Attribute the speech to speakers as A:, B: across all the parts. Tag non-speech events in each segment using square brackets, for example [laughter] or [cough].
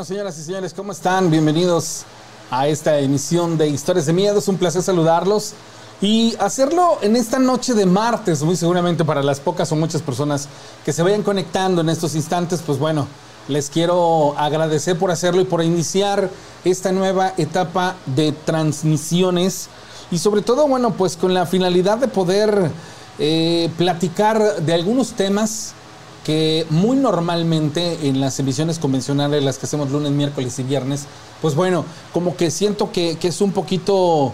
A: Bueno, señoras y señores, ¿cómo están? Bienvenidos a esta emisión de Historias de Miedo. Es un placer saludarlos y hacerlo en esta noche de martes, muy seguramente para las pocas o muchas personas que se vayan conectando en estos instantes, pues bueno, les quiero agradecer por hacerlo y por iniciar esta nueva etapa de transmisiones y sobre todo, bueno, pues con la finalidad de poder eh, platicar de algunos temas que muy normalmente en las emisiones convencionales, las que hacemos lunes, miércoles y viernes, pues bueno, como que siento que, que, es un poquito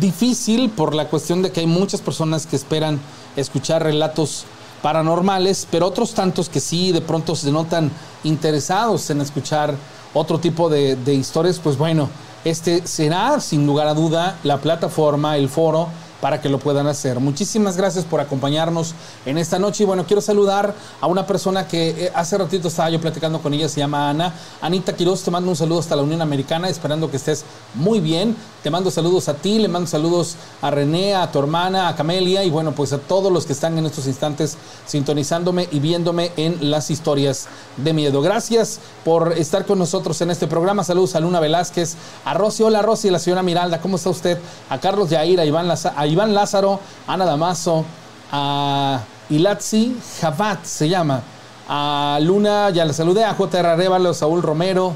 A: difícil por la cuestión de que hay muchas personas que esperan escuchar relatos paranormales, pero otros tantos que sí de pronto se notan interesados en escuchar otro tipo de, de historias, pues bueno, este será sin lugar a duda la plataforma, el foro, para que lo puedan hacer. Muchísimas gracias por acompañarnos en esta noche. Y bueno, quiero saludar a una persona que eh, hace ratito estaba yo platicando con ella, se llama Ana. Anita Quiroz, te mando un saludo hasta la Unión Americana, esperando que estés muy bien. Te mando saludos a ti, le mando saludos a René, a tu hermana, a Camelia y bueno, pues a todos los que están en estos instantes sintonizándome y viéndome en las historias de miedo. Gracias por estar con nosotros en este programa. Saludos a Luna Velázquez, a Rosy, hola Rosy, la señora Miralda, ¿cómo está usted? A Carlos Yair, a Iván, Laza, a Iván Lázaro, Ana Damaso, a Ilatzi Jabat se llama, a Luna, ya le saludé, a J.R. Arevalo, Saúl Romero,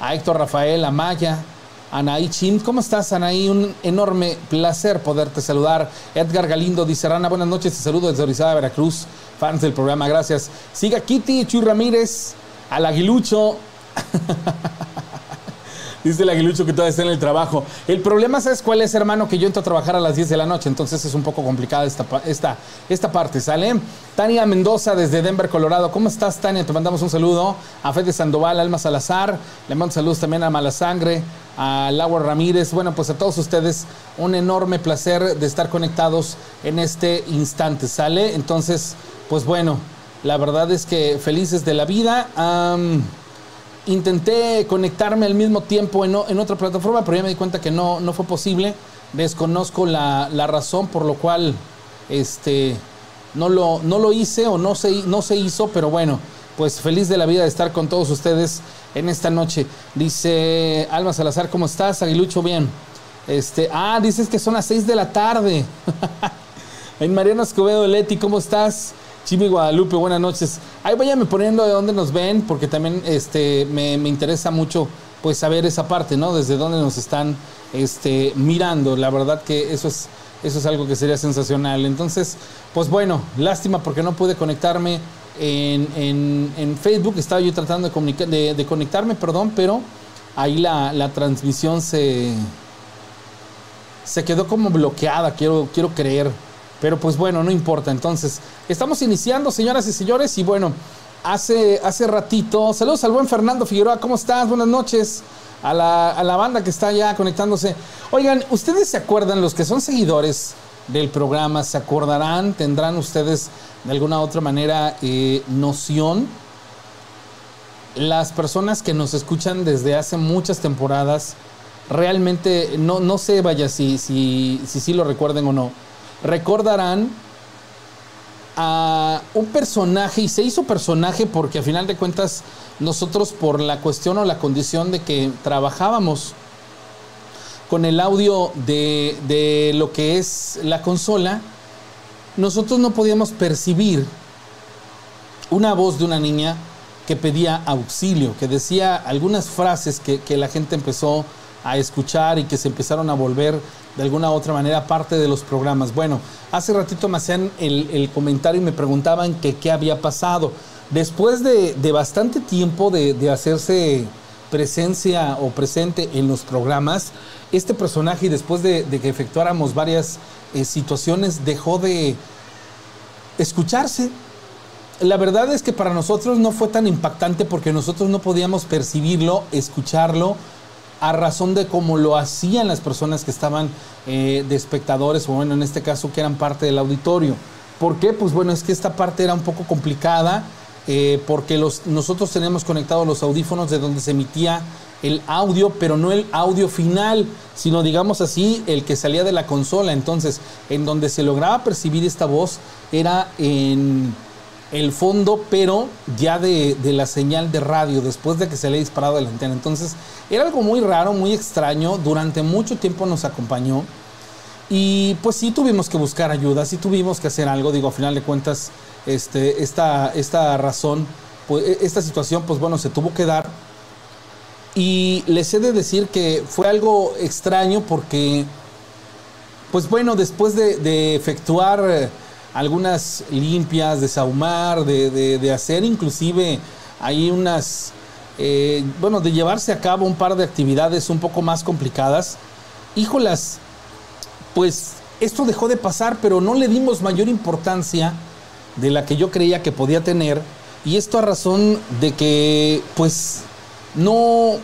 A: a Héctor Rafael Amaya, Anaí Chin. ¿Cómo estás, Anaí? Un enorme placer poderte saludar. Edgar Galindo dice, Rana, buenas noches, te saludo desde Orizaba, Veracruz, fans del programa, gracias. Siga Kitty, Chuy Ramírez, al Aguilucho. [laughs] Dice el aguilucho que todavía está en el trabajo. El problema, ¿sabes cuál es, hermano? Que yo entro a trabajar a las 10 de la noche, entonces es un poco complicada esta, esta, esta parte, ¿sale? Tania Mendoza desde Denver, Colorado. ¿Cómo estás, Tania? Te mandamos un saludo. A Fede Sandoval, Alma Salazar. Le mando saludos también a Malasangre, a Laura Ramírez. Bueno, pues a todos ustedes, un enorme placer de estar conectados en este instante, ¿sale? Entonces, pues bueno, la verdad es que felices de la vida. Intenté conectarme al mismo tiempo en, otra plataforma, pero ya me di cuenta que no, no fue posible. Desconozco la, la, razón por lo cual este, no, lo, no lo hice o no se, no se hizo, pero bueno, pues feliz de la vida de estar con todos ustedes en esta noche. Dice Alma Salazar, ¿cómo estás? Aguilucho, bien. Este, ah, dices que son las 6 de la tarde. [laughs] en Mariano Escobedo Leti, ¿cómo estás? Chimi Guadalupe, buenas noches. Ahí váyame poniendo de dónde nos ven, porque también este, me, me, interesa mucho pues saber esa parte, ¿no? Desde dónde nos están este, mirando. La verdad que eso es, eso es algo que sería sensacional. Entonces, pues bueno, lástima porque no pude conectarme en, en, en Facebook. Estaba yo tratando de, de, de, conectarme, perdón, pero ahí la, la transmisión se, se quedó como bloqueada, quiero, quiero creer. Pero pues bueno, no importa. Entonces, estamos iniciando, señoras y señores. Y bueno, hace, hace ratito, saludos al buen Fernando Figueroa, ¿cómo estás? Buenas noches. A la, a la banda que está ya conectándose. Oigan, ¿ustedes se acuerdan, los que son seguidores del programa, se acordarán, tendrán ustedes de alguna otra manera eh, noción? Las personas que nos escuchan desde hace muchas temporadas, realmente no, no sé, vaya, si, si, si, si lo recuerden o no recordarán a un personaje, y se hizo personaje porque a final de cuentas nosotros por la cuestión o la condición de que trabajábamos con el audio de, de lo que es la consola, nosotros no podíamos percibir una voz de una niña que pedía auxilio, que decía algunas frases que, que la gente empezó a escuchar y que se empezaron a volver de alguna u otra manera parte de los programas. Bueno, hace ratito me hacían el, comentario y me preguntaban que qué había pasado. Después de, de bastante tiempo de, de, hacerse presencia o presente en los programas, este personaje, después de, de que efectuáramos varias eh, situaciones, dejó de escucharse. La verdad es que para nosotros no fue tan impactante porque nosotros no podíamos percibirlo, escucharlo, a razón de cómo lo hacían las personas que estaban eh, de espectadores, o bueno, en este caso que eran parte del auditorio. ¿Por qué? Pues bueno, es que esta parte era un poco complicada, eh, porque los, nosotros teníamos conectados los audífonos de donde se emitía el audio, pero no el audio final, sino digamos así, el que salía de la consola. Entonces, en donde se lograba percibir esta voz era en el fondo, pero ya de, la señal de radio, después de que se le ha disparado la antena. Entonces, era algo muy raro, muy extraño, durante mucho tiempo nos acompañó. Y pues sí tuvimos que buscar ayuda, sí tuvimos que hacer algo, digo, a final de cuentas, este, esta, esta razón, pues, esta situación, pues bueno, se tuvo que dar. Y les he de decir que fue algo extraño porque, pues bueno, después de, de efectuar algunas limpias, de saumar, de, de, hacer inclusive hay unas, eh, bueno, de llevarse a cabo un par de actividades un poco más complicadas. Híjolas, pues esto dejó de pasar, pero no le dimos mayor importancia de la que yo creía que podía tener. Y esto a razón de que, pues, no,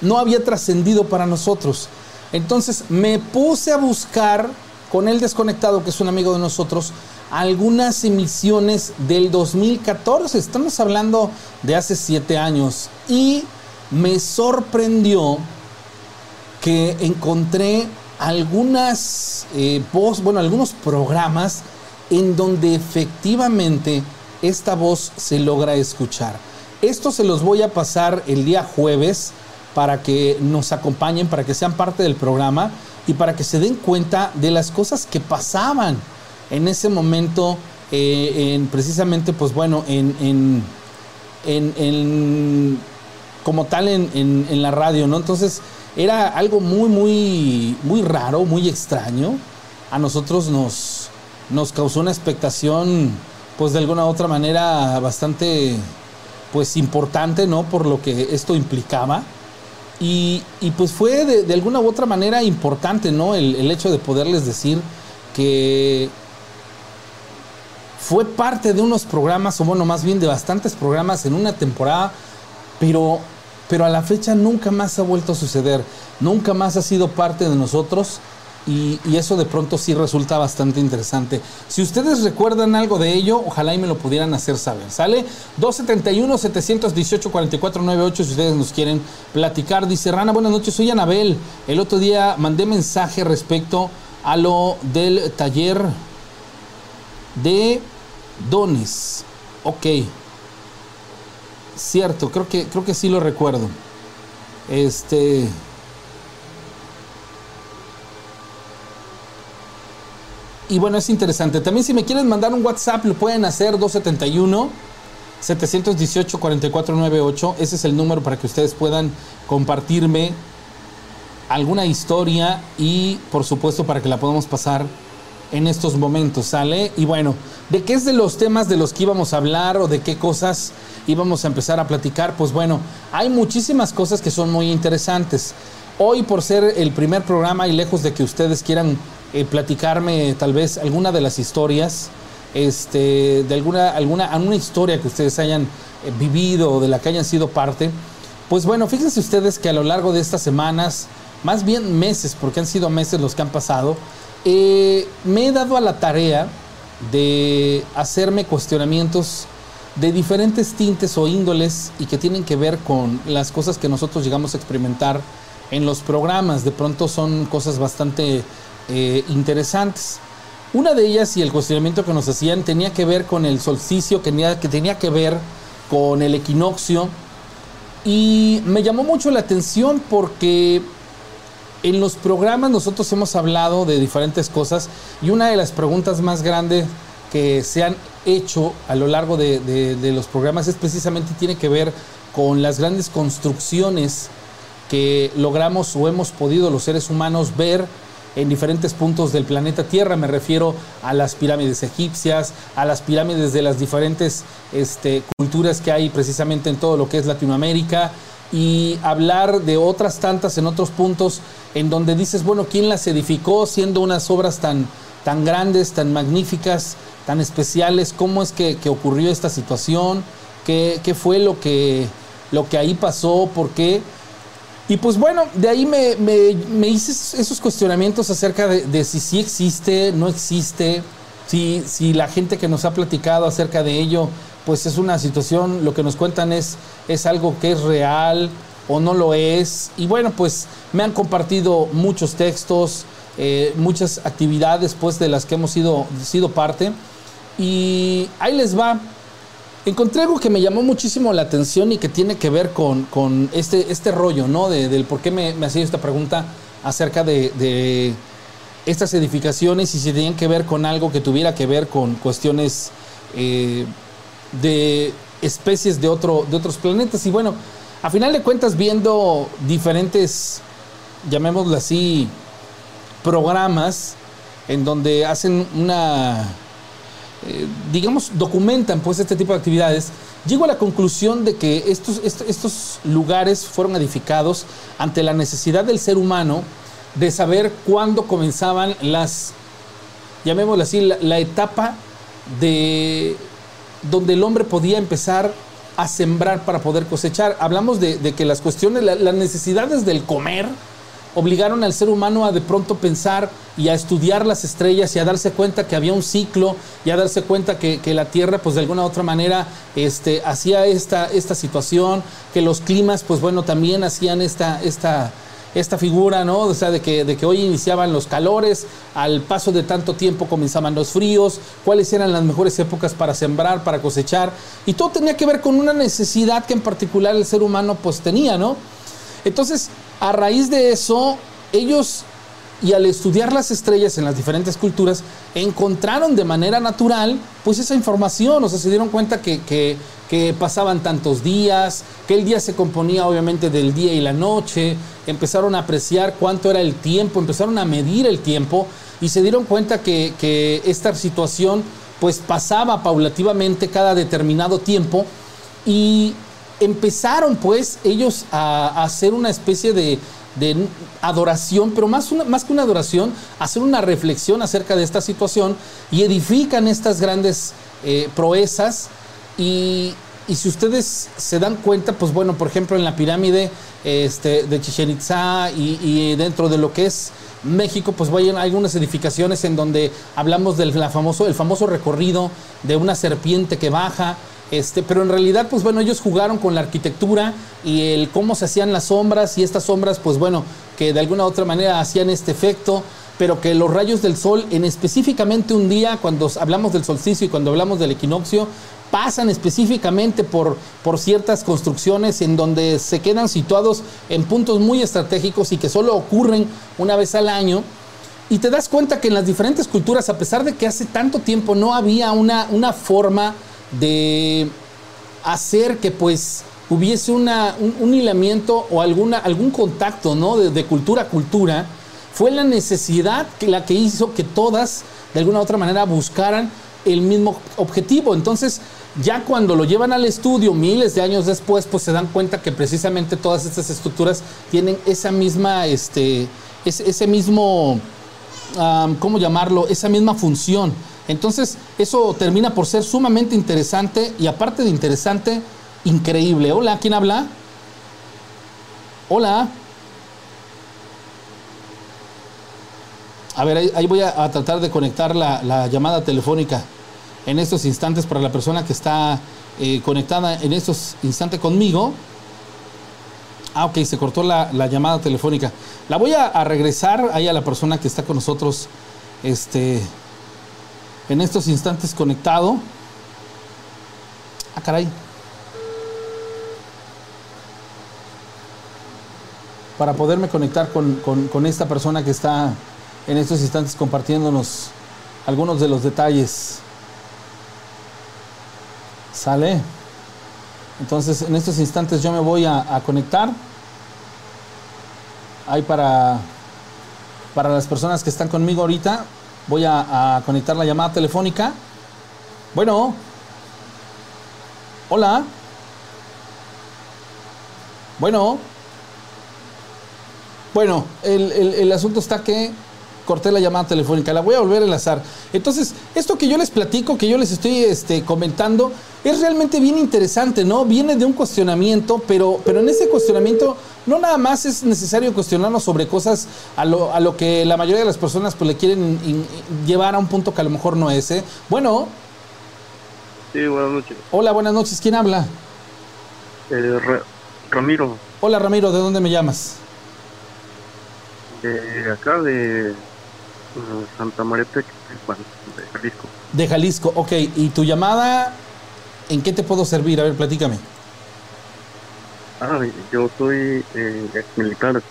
A: no había trascendido para nosotros. Entonces me puse a buscar con el desconectado, que es un amigo de nosotros, algunas emisiones del 2014. Estamos hablando de hace siete años. Y me sorprendió que encontré algunas eh, voz, bueno, algunos programas en donde efectivamente esta voz se logra escuchar. Esto se los voy a pasar el día jueves para que nos acompañen, para que sean parte del programa y para que se den cuenta de las cosas que pasaban en ese momento, eh, en precisamente, pues bueno, en, en, en, como tal en, la radio, ¿no? Entonces era algo muy, muy, muy raro, muy extraño. A nosotros nos, nos causó una expectación, pues de alguna u otra manera bastante, pues importante, ¿no? Por lo que esto implicaba. Y, y pues fue de, alguna u otra manera importante, ¿no? El hecho de poderles decir que fue parte de unos programas, o bueno, más bien de bastantes programas en una temporada, pero, pero a la fecha nunca más ha vuelto a suceder, nunca más ha sido parte de nosotros y, y, eso de pronto sí resulta bastante interesante. Si ustedes recuerdan algo de ello, ojalá y me lo pudieran hacer saber. ¿Sale? 271-718-4498 si ustedes nos quieren platicar. Dice Rana, buenas noches, soy Anabel. El otro día mandé mensaje respecto a lo del taller de dones. Ok. Cierto, creo que, creo que sí lo recuerdo. Este. Y bueno, es interesante. También si me quieren mandar un WhatsApp, lo pueden hacer 271 718 4498. Ese es el número para que ustedes puedan compartirme alguna historia y por supuesto para que la podamos pasar en estos momentos, ¿sale? Y bueno, ¿de qué es de los temas de los que íbamos a hablar o de qué cosas íbamos a empezar a platicar? Pues bueno, hay muchísimas cosas que son muy interesantes. Hoy por ser el primer programa y lejos de que ustedes quieran eh, platicarme tal vez alguna de las historias, este, de alguna, alguna, alguna historia que ustedes hayan eh, vivido o de la que hayan sido parte, pues bueno, fíjense ustedes que a lo largo de estas semanas, más bien meses, porque han sido meses los que han pasado, eh, me he dado a la tarea de hacerme cuestionamientos de diferentes tintes o índoles y que tienen que ver con las cosas que nosotros llegamos a experimentar en los programas. De pronto son cosas bastante eh, interesantes. Una de ellas y el cuestionamiento que nos hacían tenía que ver con el solsticio, que tenía, que tenía que ver con el equinoccio. Y me llamó mucho la atención porque en los programas nosotros hemos hablado de diferentes cosas y una de las preguntas más grandes que se han hecho a lo largo de, los programas es precisamente tiene que ver con las grandes construcciones que logramos o hemos podido los seres humanos ver en diferentes puntos del planeta Tierra. Me refiero a las pirámides egipcias, a las pirámides de las diferentes este, culturas que hay precisamente en todo lo que es Latinoamérica y hablar de otras tantas en otros puntos en donde dices, bueno, ¿quién las edificó siendo unas obras tan, tan grandes, tan magníficas, tan especiales? ¿Cómo es que, que ocurrió esta situación? ¿Qué, qué fue lo que, lo que ahí pasó? ¿Por qué? Y pues bueno, de ahí me, me, hice esos cuestionamientos acerca de, de, si sí existe, no existe, si, si la gente que nos ha platicado acerca de ello, pues es una situación, lo que nos cuentan es, es algo que es real o no lo es. Y bueno, pues me han compartido muchos textos, eh, muchas actividades pues de las que hemos sido, sido parte. Y ahí les va. Encontré algo que me llamó muchísimo la atención y que tiene que ver con, con este, este rollo, ¿no? De, del por qué me, me hacía esta pregunta acerca de, de, estas edificaciones y si tenían que ver con algo que tuviera que ver con cuestiones eh, de especies de, otro, de otros planetas. Y bueno, a final de cuentas, viendo diferentes, llamémoslo así, programas en donde hacen una eh, digamos, documentan pues este tipo de actividades, llego a la conclusión de que estos, estos, lugares fueron edificados ante la necesidad del ser humano de saber cuándo comenzaban las, llamémoslo así, la etapa de donde el hombre podía empezar a sembrar para poder cosechar. Hablamos de, que las cuestiones, la, las necesidades del comer, obligaron al ser humano a de pronto pensar y a estudiar las estrellas y a darse cuenta que había un ciclo y a darse cuenta que, que la Tierra pues de alguna u otra manera este, hacía esta, esta situación, que los climas pues bueno también hacían esta, esta, esta figura, ¿no? O sea, de que, de que hoy iniciaban los calores, al paso de tanto tiempo comenzaban los fríos, cuáles eran las mejores épocas para sembrar, para cosechar, y todo tenía que ver con una necesidad que en particular el ser humano pues tenía, ¿no? Entonces, a raíz de eso, ellos, y al estudiar las estrellas en las diferentes culturas, encontraron de manera natural, pues esa información, o sea, se dieron cuenta que, que, pasaban tantos días, que el día se componía obviamente del día y la noche, empezaron a apreciar cuánto era el tiempo, empezaron a medir el tiempo y se dieron cuenta que, que esta situación pues pasaba paulativamente cada determinado tiempo y empezaron pues ellos a hacer una especie de, de adoración, pero más, más que una adoración, hacer una reflexión acerca de esta situación y edifican estas grandes eh, proezas. Y, y, si ustedes se dan cuenta, pues bueno, por ejemplo en la pirámide este, de Chichen Itza y, dentro de lo que es México, pues hay algunas edificaciones en donde hablamos del famoso, el famoso recorrido de una serpiente que baja, este, pero en realidad, pues bueno, ellos jugaron con la arquitectura y el cómo se hacían las sombras y estas sombras, pues bueno, que de alguna u otra manera hacían este efecto, pero que los rayos del sol, en específicamente un día, cuando hablamos del solsticio y cuando hablamos del equinoccio, pasan específicamente por, por ciertas construcciones en donde se quedan situados en puntos muy estratégicos y que solo ocurren una vez al año. Y te das cuenta que en las diferentes culturas, a pesar de que hace tanto tiempo no había una, una forma de hacer que pues hubiese un, un, hilamiento o alguna, algún contacto ¿no? de, cultura a cultura, fue la necesidad que la que hizo que todas de alguna u otra manera buscaran el mismo objetivo. Entonces, ya cuando lo llevan al estudio miles de años después, pues se dan cuenta que precisamente todas estas estructuras tienen esa misma, este, ese, mismo, ¿cómo llamarlo? Esa misma función. Entonces, eso termina por ser sumamente interesante y aparte de interesante, increíble. Hola, ¿quién habla? Hola. A ver, ahí, voy a, tratar de conectar la, la, llamada telefónica en estos instantes para la persona que está eh, conectada en estos instantes conmigo. Ah, ok, se cortó la, la llamada telefónica. La voy a, a, regresar ahí a la persona que está con nosotros este, en estos instantes conectado. Ah, caray. Para poderme conectar con, esta persona que está en estos instantes compartiéndonos algunos de los detalles. ¿Sale? Entonces, en estos instantes yo me voy a, conectar ahí para, para las personas que están conmigo ahorita. Voy a, conectar la llamada telefónica. Bueno. Hola. Bueno. Bueno, el- el asunto está que corté la llamada telefónica. La voy a volver a enlazar. Entonces, esto que yo les platico, que yo les estoy este, comentando, es realmente bien interesante, ¿no? Viene de un cuestionamiento, pero, pero en ese cuestionamiento no nada más es necesario cuestionarnos sobre cosas a lo, a lo que la mayoría de las personas pues, le quieren in- llevar a un punto que a lo mejor no es. ¿eh? Bueno,
B: Sí, buenas noches.
A: hola, buenas noches. ¿Quién habla?
B: Eh, Ra- Ramiro,
A: Hola, Ramiro, ¿de dónde me llamas?
B: de acá de Santa María Texpan, de Jalisco.
A: De Jalisco, ok. ¿Y tu llamada en qué te puedo servir? A ver, platícame.
B: Ah, yo soy eh, ex militar.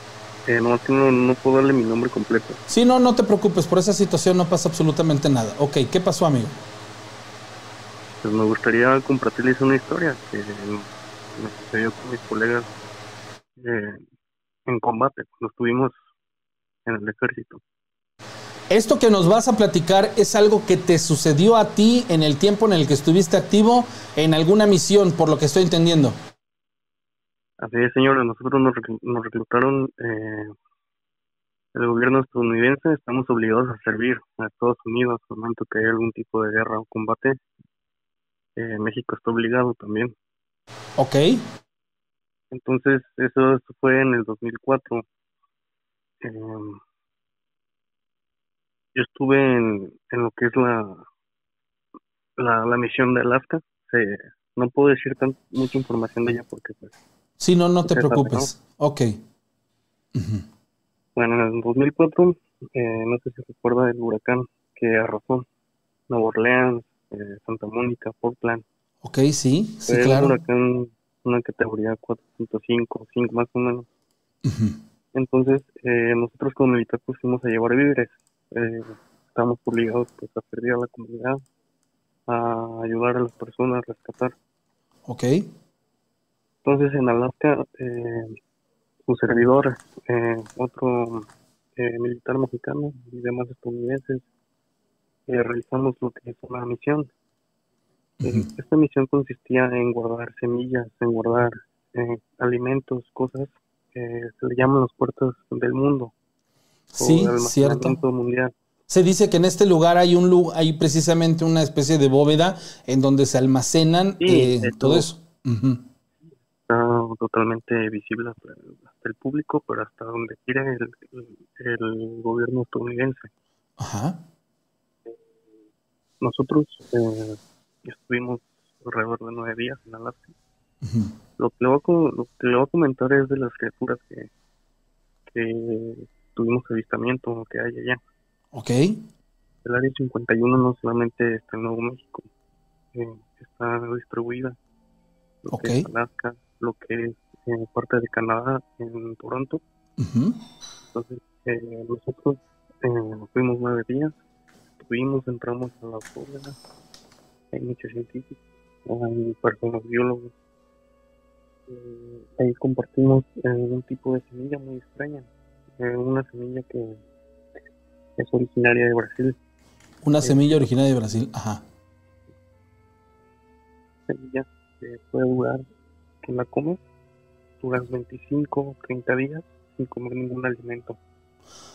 B: Eh, no, no, no puedo darle mi nombre completo.
A: Sí, no, no te preocupes, por esa situación no pasa absolutamente nada. Ok, ¿qué pasó, amigo?
B: Pues me gustaría compartirles una historia que me sucedió con mis colegas eh, en combate, cuando estuvimos en el ejército.
A: Esto que nos vas a platicar es algo que te sucedió a ti en el tiempo en el que estuviste activo en alguna misión, por lo que estoy entendiendo.
B: Así es, señora, nosotros nos, nos reclutaron eh, el gobierno estadounidense, estamos obligados a servir a Estados Unidos al momento que hay algún tipo de guerra o combate. Eh, México está obligado también.
A: Ok,
B: Entonces, eso, eso fue en el 2004. Eh, yo estuve en, en lo que es la, la, la misión de Alaska. Se- no puedo decir tan, mucha información de ella porque pues,
A: sí, no, no te
B: Ok,
A: preocupes. Ok. Ujú.
B: Bueno, en el 2004, eh, no sé si recuerda el huracán que arrasó Nueva Orleans, eh, Santa Mónica, Portland.
A: Ok, sí, sí,
B: Fue un
A: claro.
B: huracán, una categoría 4.5, 5 más o menos. Entonces, eh, nosotros como militar fuimos a llevar víveres. Eh, estábamos obligados pues a servir a la comunidad, a ayudar a las personas, a rescatar.
A: Ok,
B: Entonces en Alaska, eh, su servidor, eh, otro eh, militar mexicano y demás estadounidenses, eh, realizamos lo que es una misión. Eh, esta misión consistía en guardar semillas, en guardar eh, alimentos, cosas que se le llaman las puertas del mundo.
A: Sí, cierto.
B: mundial.
A: Se dice que en este lugar hay un lu- hay precisamente una especie de bóveda en donde se almacenan
B: Sí,
A: eh, todo eso.
B: Está totalmente visible hasta, el público, pero hasta donde quiere el, gobierno estadounidense.
A: Ajá.
B: Nosotros eh, estuvimos alrededor de nueve días en Alaska.
A: Ujú.
B: Lo que le voy a, co- lo que le voy a comentar es de las criaturas que, que tuvimos avistamiento que hay allá.
A: Ok.
B: El área 51 no solamente está en Nuevo México, eh, está distribuida. Lo
A: Ok.
B: que es Alaska, lo que es eh, parte de Canadá, en Toronto. Entonces, eh, nosotros eh, fuimos nueve días, estuvimos, entramos a la bóveda, hay muchos científicos, hay personas biólogos, ahí compartimos un tipo de semilla muy extraña, eh, una semilla que es originaria de Brasil,
A: Una
B: Sí.
A: semilla originaria de Brasil. Ajá.
B: semilla que puede durar, que la comes, duras 25 o 30 días sin comer ningún alimento.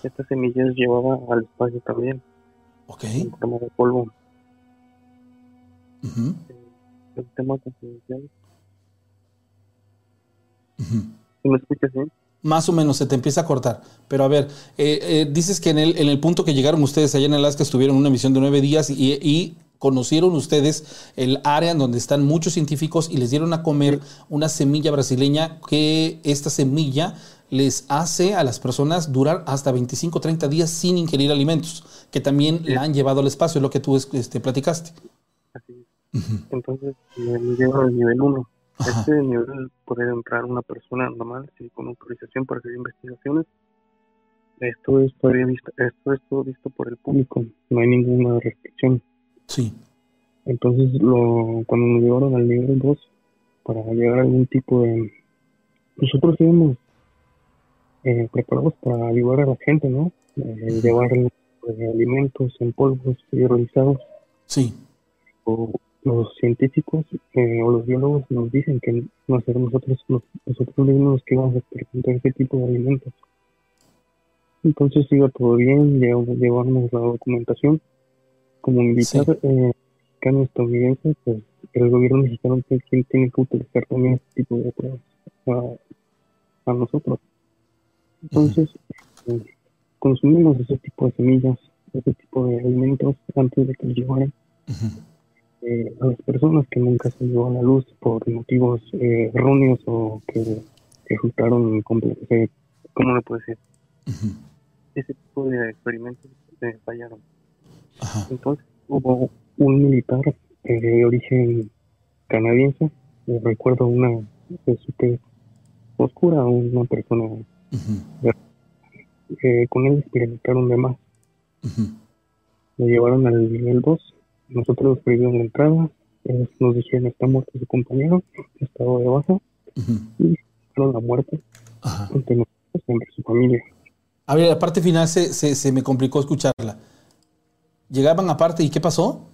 B: Esta semilla es llevada al espacio también,
A: Ok.
B: en forma de polvo.
A: Ujú.
B: el tema confidencial.
A: Ujú.
B: ¿Sí ¿Me escuchas bien?
A: Más o menos se te empieza a cortar. Pero a ver, eh, eh, dices que en el, en el punto que llegaron ustedes allá en Alaska estuvieron en una misión de nueve días y, y conocieron ustedes el área en donde están muchos científicos y les dieron a comer una semilla brasileña que esta semilla les hace a las personas durar hasta 25 30 días sin ingerir alimentos, que también la han llevado al espacio, es lo que tú este, platicaste.
B: Así es. Entonces, me me llevo al nivel 1.
A: Ajá.
B: Este nivel puede entrar una persona normal, sí, con autorización para hacer investigaciones. Esto es, todavía visto, esto es todo visto por el público, no hay ninguna restricción.
A: Sí.
B: Entonces, lo, cuando nos llevaron al nivel 2, para llegar a algún tipo de... Nosotros íbamos eh, preparados para ayudar a la gente, ¿no? Eh, llevar eh, alimentos en polvos realizados.
A: Sí.
B: O los científicos eh, o los biólogos nos dicen que no ser nosotros nosotros mismos que vamos a experimentar ese tipo de alimentos. Entonces iba todo bien, llevamos la documentación. Como militar eh, estadounidense, pues el gobierno mexicano es quien tiene que utilizar también este tipo de pruebas a, nosotros. Entonces, eh, consumimos ese tipo de semillas, ese tipo de alimentos antes de que nos llevaran. Eh, a las personas que nunca se dio a la luz por motivos eh, erróneos o que resultaron, eh, ¿cómo le puede ser? Ese tipo de experimentos fallaron. Entonces hubo un militar de origen canadiense, recuerdo una super oscura, una persona con él experimentaron de más. Me llevaron al nivel 2 nosotros prohibimos la entrada, nos dijeron está muerto su compañero, estado de baja, y la muerte entre nosotros entre su familia.
A: A ver, la parte final se, se, me complicó escucharla. Llegaban aparte y ¿qué pasó?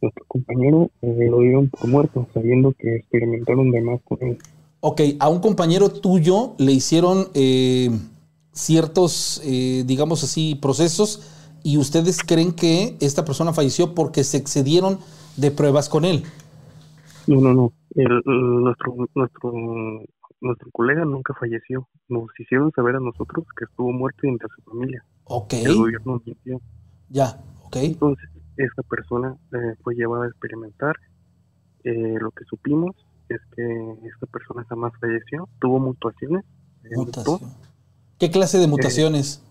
B: Nuestro compañero eh, lo dieron por muerto, sabiendo que experimentaron de más con él.
A: Ok, a un compañero tuyo le hicieron eh, ciertos, eh, digamos así, procesos y ustedes creen que esta persona falleció porque se excedieron de pruebas con él.
B: No, no, no. nuestro, nuestro, nuestro colega nunca falleció. Nos hicieron saber a nosotros que estuvo muerto y entre su familia.
A: Ok.
B: El gobierno mintió.
A: Ya, ok.
B: Entonces, esta persona eh, fue llevada a experimentar. Eh, lo que supimos es que esta persona jamás falleció. Tuvo mutaciones.
A: Mutación. ¿Qué clase de mutaciones?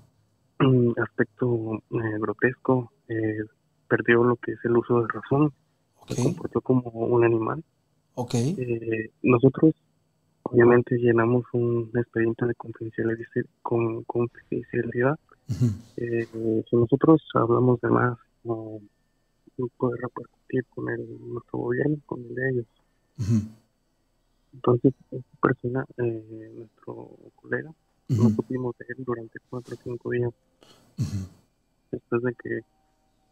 B: Aspecto eh, grotesco, eh, perdió lo que es el uso de razón, se comportó como un animal.
A: Okay.
B: Eh, nosotros obviamente llenamos un expediente de confidencialidad. Con, confidencialidad. si nosotros hablamos de más, no, puede repercutir con el, nuestro gobierno, con el de ellos. Entonces, esta persona, nuestro colega, no supimos de él durante cuatro o cinco días. Después de que,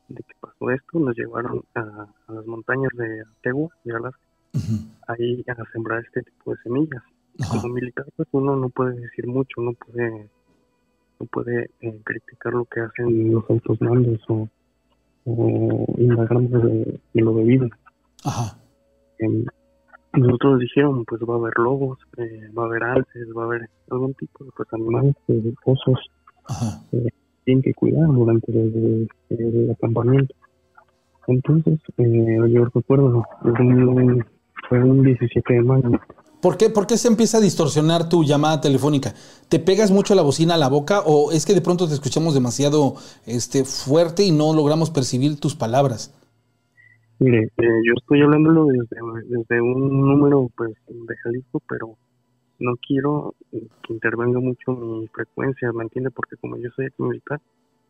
B: de que pasó esto, nos llevaron a, las montañas de Ategua, de Alaska, ahí a sembrar este tipo de semillas. Como militar, pues uno no puede decir mucho, no puede no puede eh, criticar lo que hacen los altos mandos o, o indagar de, de, lo debido.
A: Ajá.
B: Nosotros dijeron, pues va a haber lobos, eh, va a haber alces, va a haber algún tipo de pues, animales, eh, osos, eh, tienen que cuidar durante el, el acampamiento. Entonces, eh, yo recuerdo, fue un 17 de mayo.
A: ¿Por qué, ¿Por qué se empieza a distorsionar tu llamada telefónica? ¿Te pegas mucho la bocina a la boca o es que de pronto te escuchamos demasiado este, fuerte y no logramos percibir tus palabras?
B: Mire, eh, yo estoy hablándolo desde, desde un número pues de Jalisco, pero no quiero que intervenga mucho mi frecuencia, ¿me entiende? Porque como yo soy militar,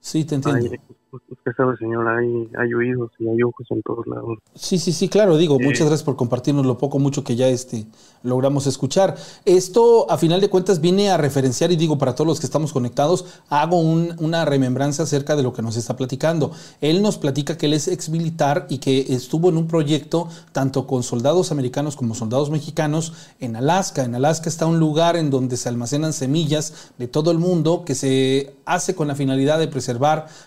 A: Sí, te entiendo.
B: usted sabe, señor, hay, hay oídos y hay ojos en todos lados.
A: Sí, sí, sí, claro, digo, muchas gracias por compartirnos lo poco, mucho que ya este, logramos escuchar. Esto, a final de cuentas, viene a referenciar, y digo, para todos los que estamos conectados, hago una remembranza acerca de lo que nos está platicando. Él nos platica que él es ex militar y que estuvo en un proyecto tanto con soldados americanos como soldados mexicanos en Alaska. En Alaska está un lugar en donde se almacenan semillas de todo el mundo que se hace con la finalidad de preservar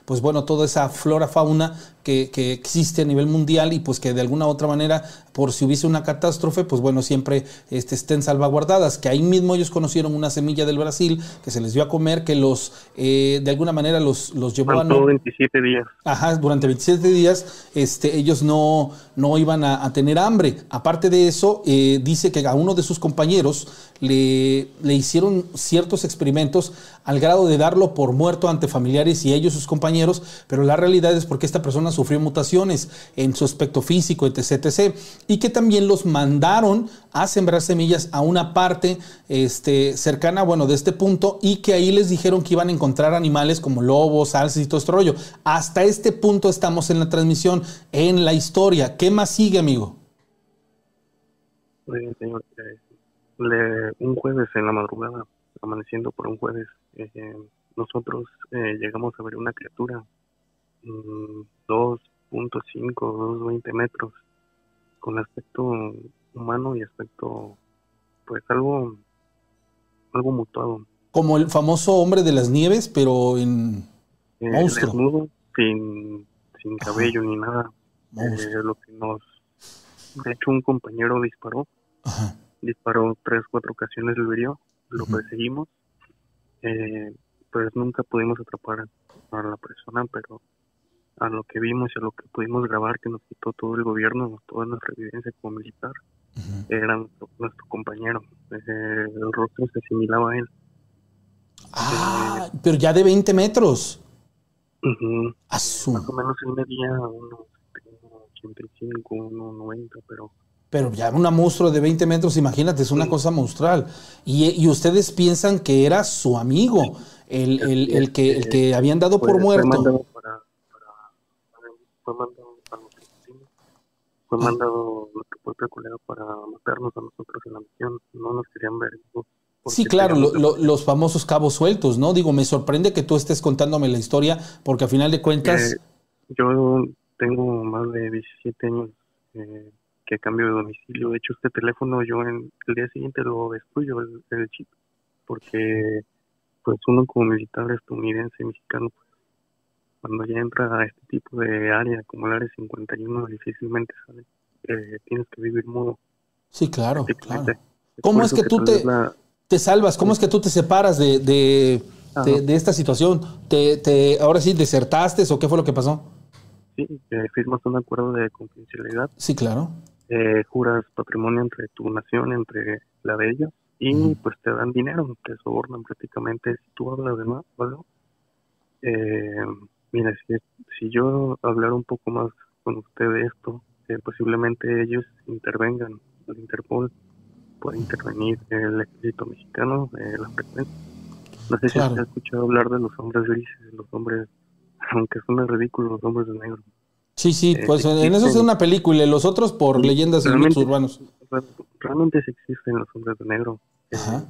A: pues bueno, toda esa flora, fauna que, existe a nivel mundial y pues que de alguna u otra manera, por si hubiese una catástrofe, pues bueno, siempre este, estén salvaguardadas. Que ahí mismo ellos conocieron una semilla del Brasil que se les dio a comer, que los, eh, de alguna manera los, los llevó
B: a... No, 27 días.
A: Ajá, durante 27 días este, ellos no, no iban a, tener hambre. Aparte de eso, eh, dice que a uno de sus compañeros le, le hicieron ciertos experimentos al grado de darlo por muerto ante familiares y ellos, sus compañeros, pero la realidad es porque esta persona sufrió mutaciones en su aspecto físico, etc, etc. Y que también los mandaron a sembrar semillas a una parte este, cercana, bueno, de este punto, y que ahí les dijeron que iban a encontrar animales como lobos, alces y todo este rollo. Hasta este punto estamos en la transmisión, en la historia. ¿Qué más sigue, amigo?
B: Muy bien, señor. un jueves en la madrugada amaneciendo por un jueves, eh, nosotros eh, llegamos a ver una criatura, mm, 2.5, 2.20 metros, con aspecto humano y aspecto, pues algo, algo mutuado.
A: Como el famoso hombre de las nieves, pero en
B: Eh,
A: Monstruo.
B: desnudo, sin, sin
A: Ajá.
B: cabello ni nada. Eh, lo que nos, de hecho, un compañero disparó,
A: Ajá.
B: disparó tres, cuatro ocasiones, lo hirió, lo perseguimos, eh, pues nunca pudimos atrapar a la persona, pero a lo que vimos y a lo que pudimos grabar que nos quitó todo el gobierno, toda nuestra evidencia como militar,
A: Ujú.
B: era nuestro, nuestro compañero. Eh, el rostro se asimilaba a él.
A: Ah, pero ya de 20 metros. A su-
B: Más o menos él medía unos 85, unos 90, pero
A: Pero ya una monstruo de 20 metros, imagínate, es una cosa monstrual. Y, y ustedes piensan que era su amigo, el, el- el que, el que habían dado por
B: Pues,
A: muerto.
B: Fue mandado para los asesinos. Fue mandado nuestro propio colega para matarnos a nosotros en la misión. No nos querían ver.
A: Sí, claro, lo-
B: queríamos-
A: lo- los famosos cabos sueltos, ¿no? Digo, me sorprende que tú estés contándome la historia, porque a final de cuentas,
B: Eh, yo tengo más de 17 años eh, que cambio de domicilio. De hecho, este teléfono yo en el día siguiente lo destruyo, el, el chip, porque pues uno como militar estadounidense, mexicano, pues, cuando ya entra a este tipo de área como el área 51, difícilmente sale. Eh, tienes que vivir modo.
A: sí, claro,
B: prácticamente.
A: claro. ¿Cómo
B: por
A: es
B: eso
A: que tú te-
B: la-
A: Te salvas, ¿cómo es que tú te separas de, de, de- de esta situación? ¿Te, te, ahora sí, desertaste o qué fue lo que pasó?
B: sí, eh, firmas un acuerdo de confidencialidad
A: Sí, claro.
B: eh, juras patrimonio entre tu nación, entre la de ellos, y pues te dan dinero, te sobornan prácticamente. Si tú hablas de más, algo, eh, mira, si, si yo hablara un poco más con usted de esto, eh, posiblemente ellos intervengan, el Interpol puede intervenir el ejército mexicano, eh, la frecuencia. No sé si usted ha escuchado hablar de los hombres grises, los hombres, [laughs] aunque suena ridículo, los hombres de negro.
A: Sí, sí,
B: Eh,
A: pues en eso es una película y los otros por leyendas y mitos urbanos.
B: Real- Realmente sí existen los hombres de negro. Eh,
A: Ajá.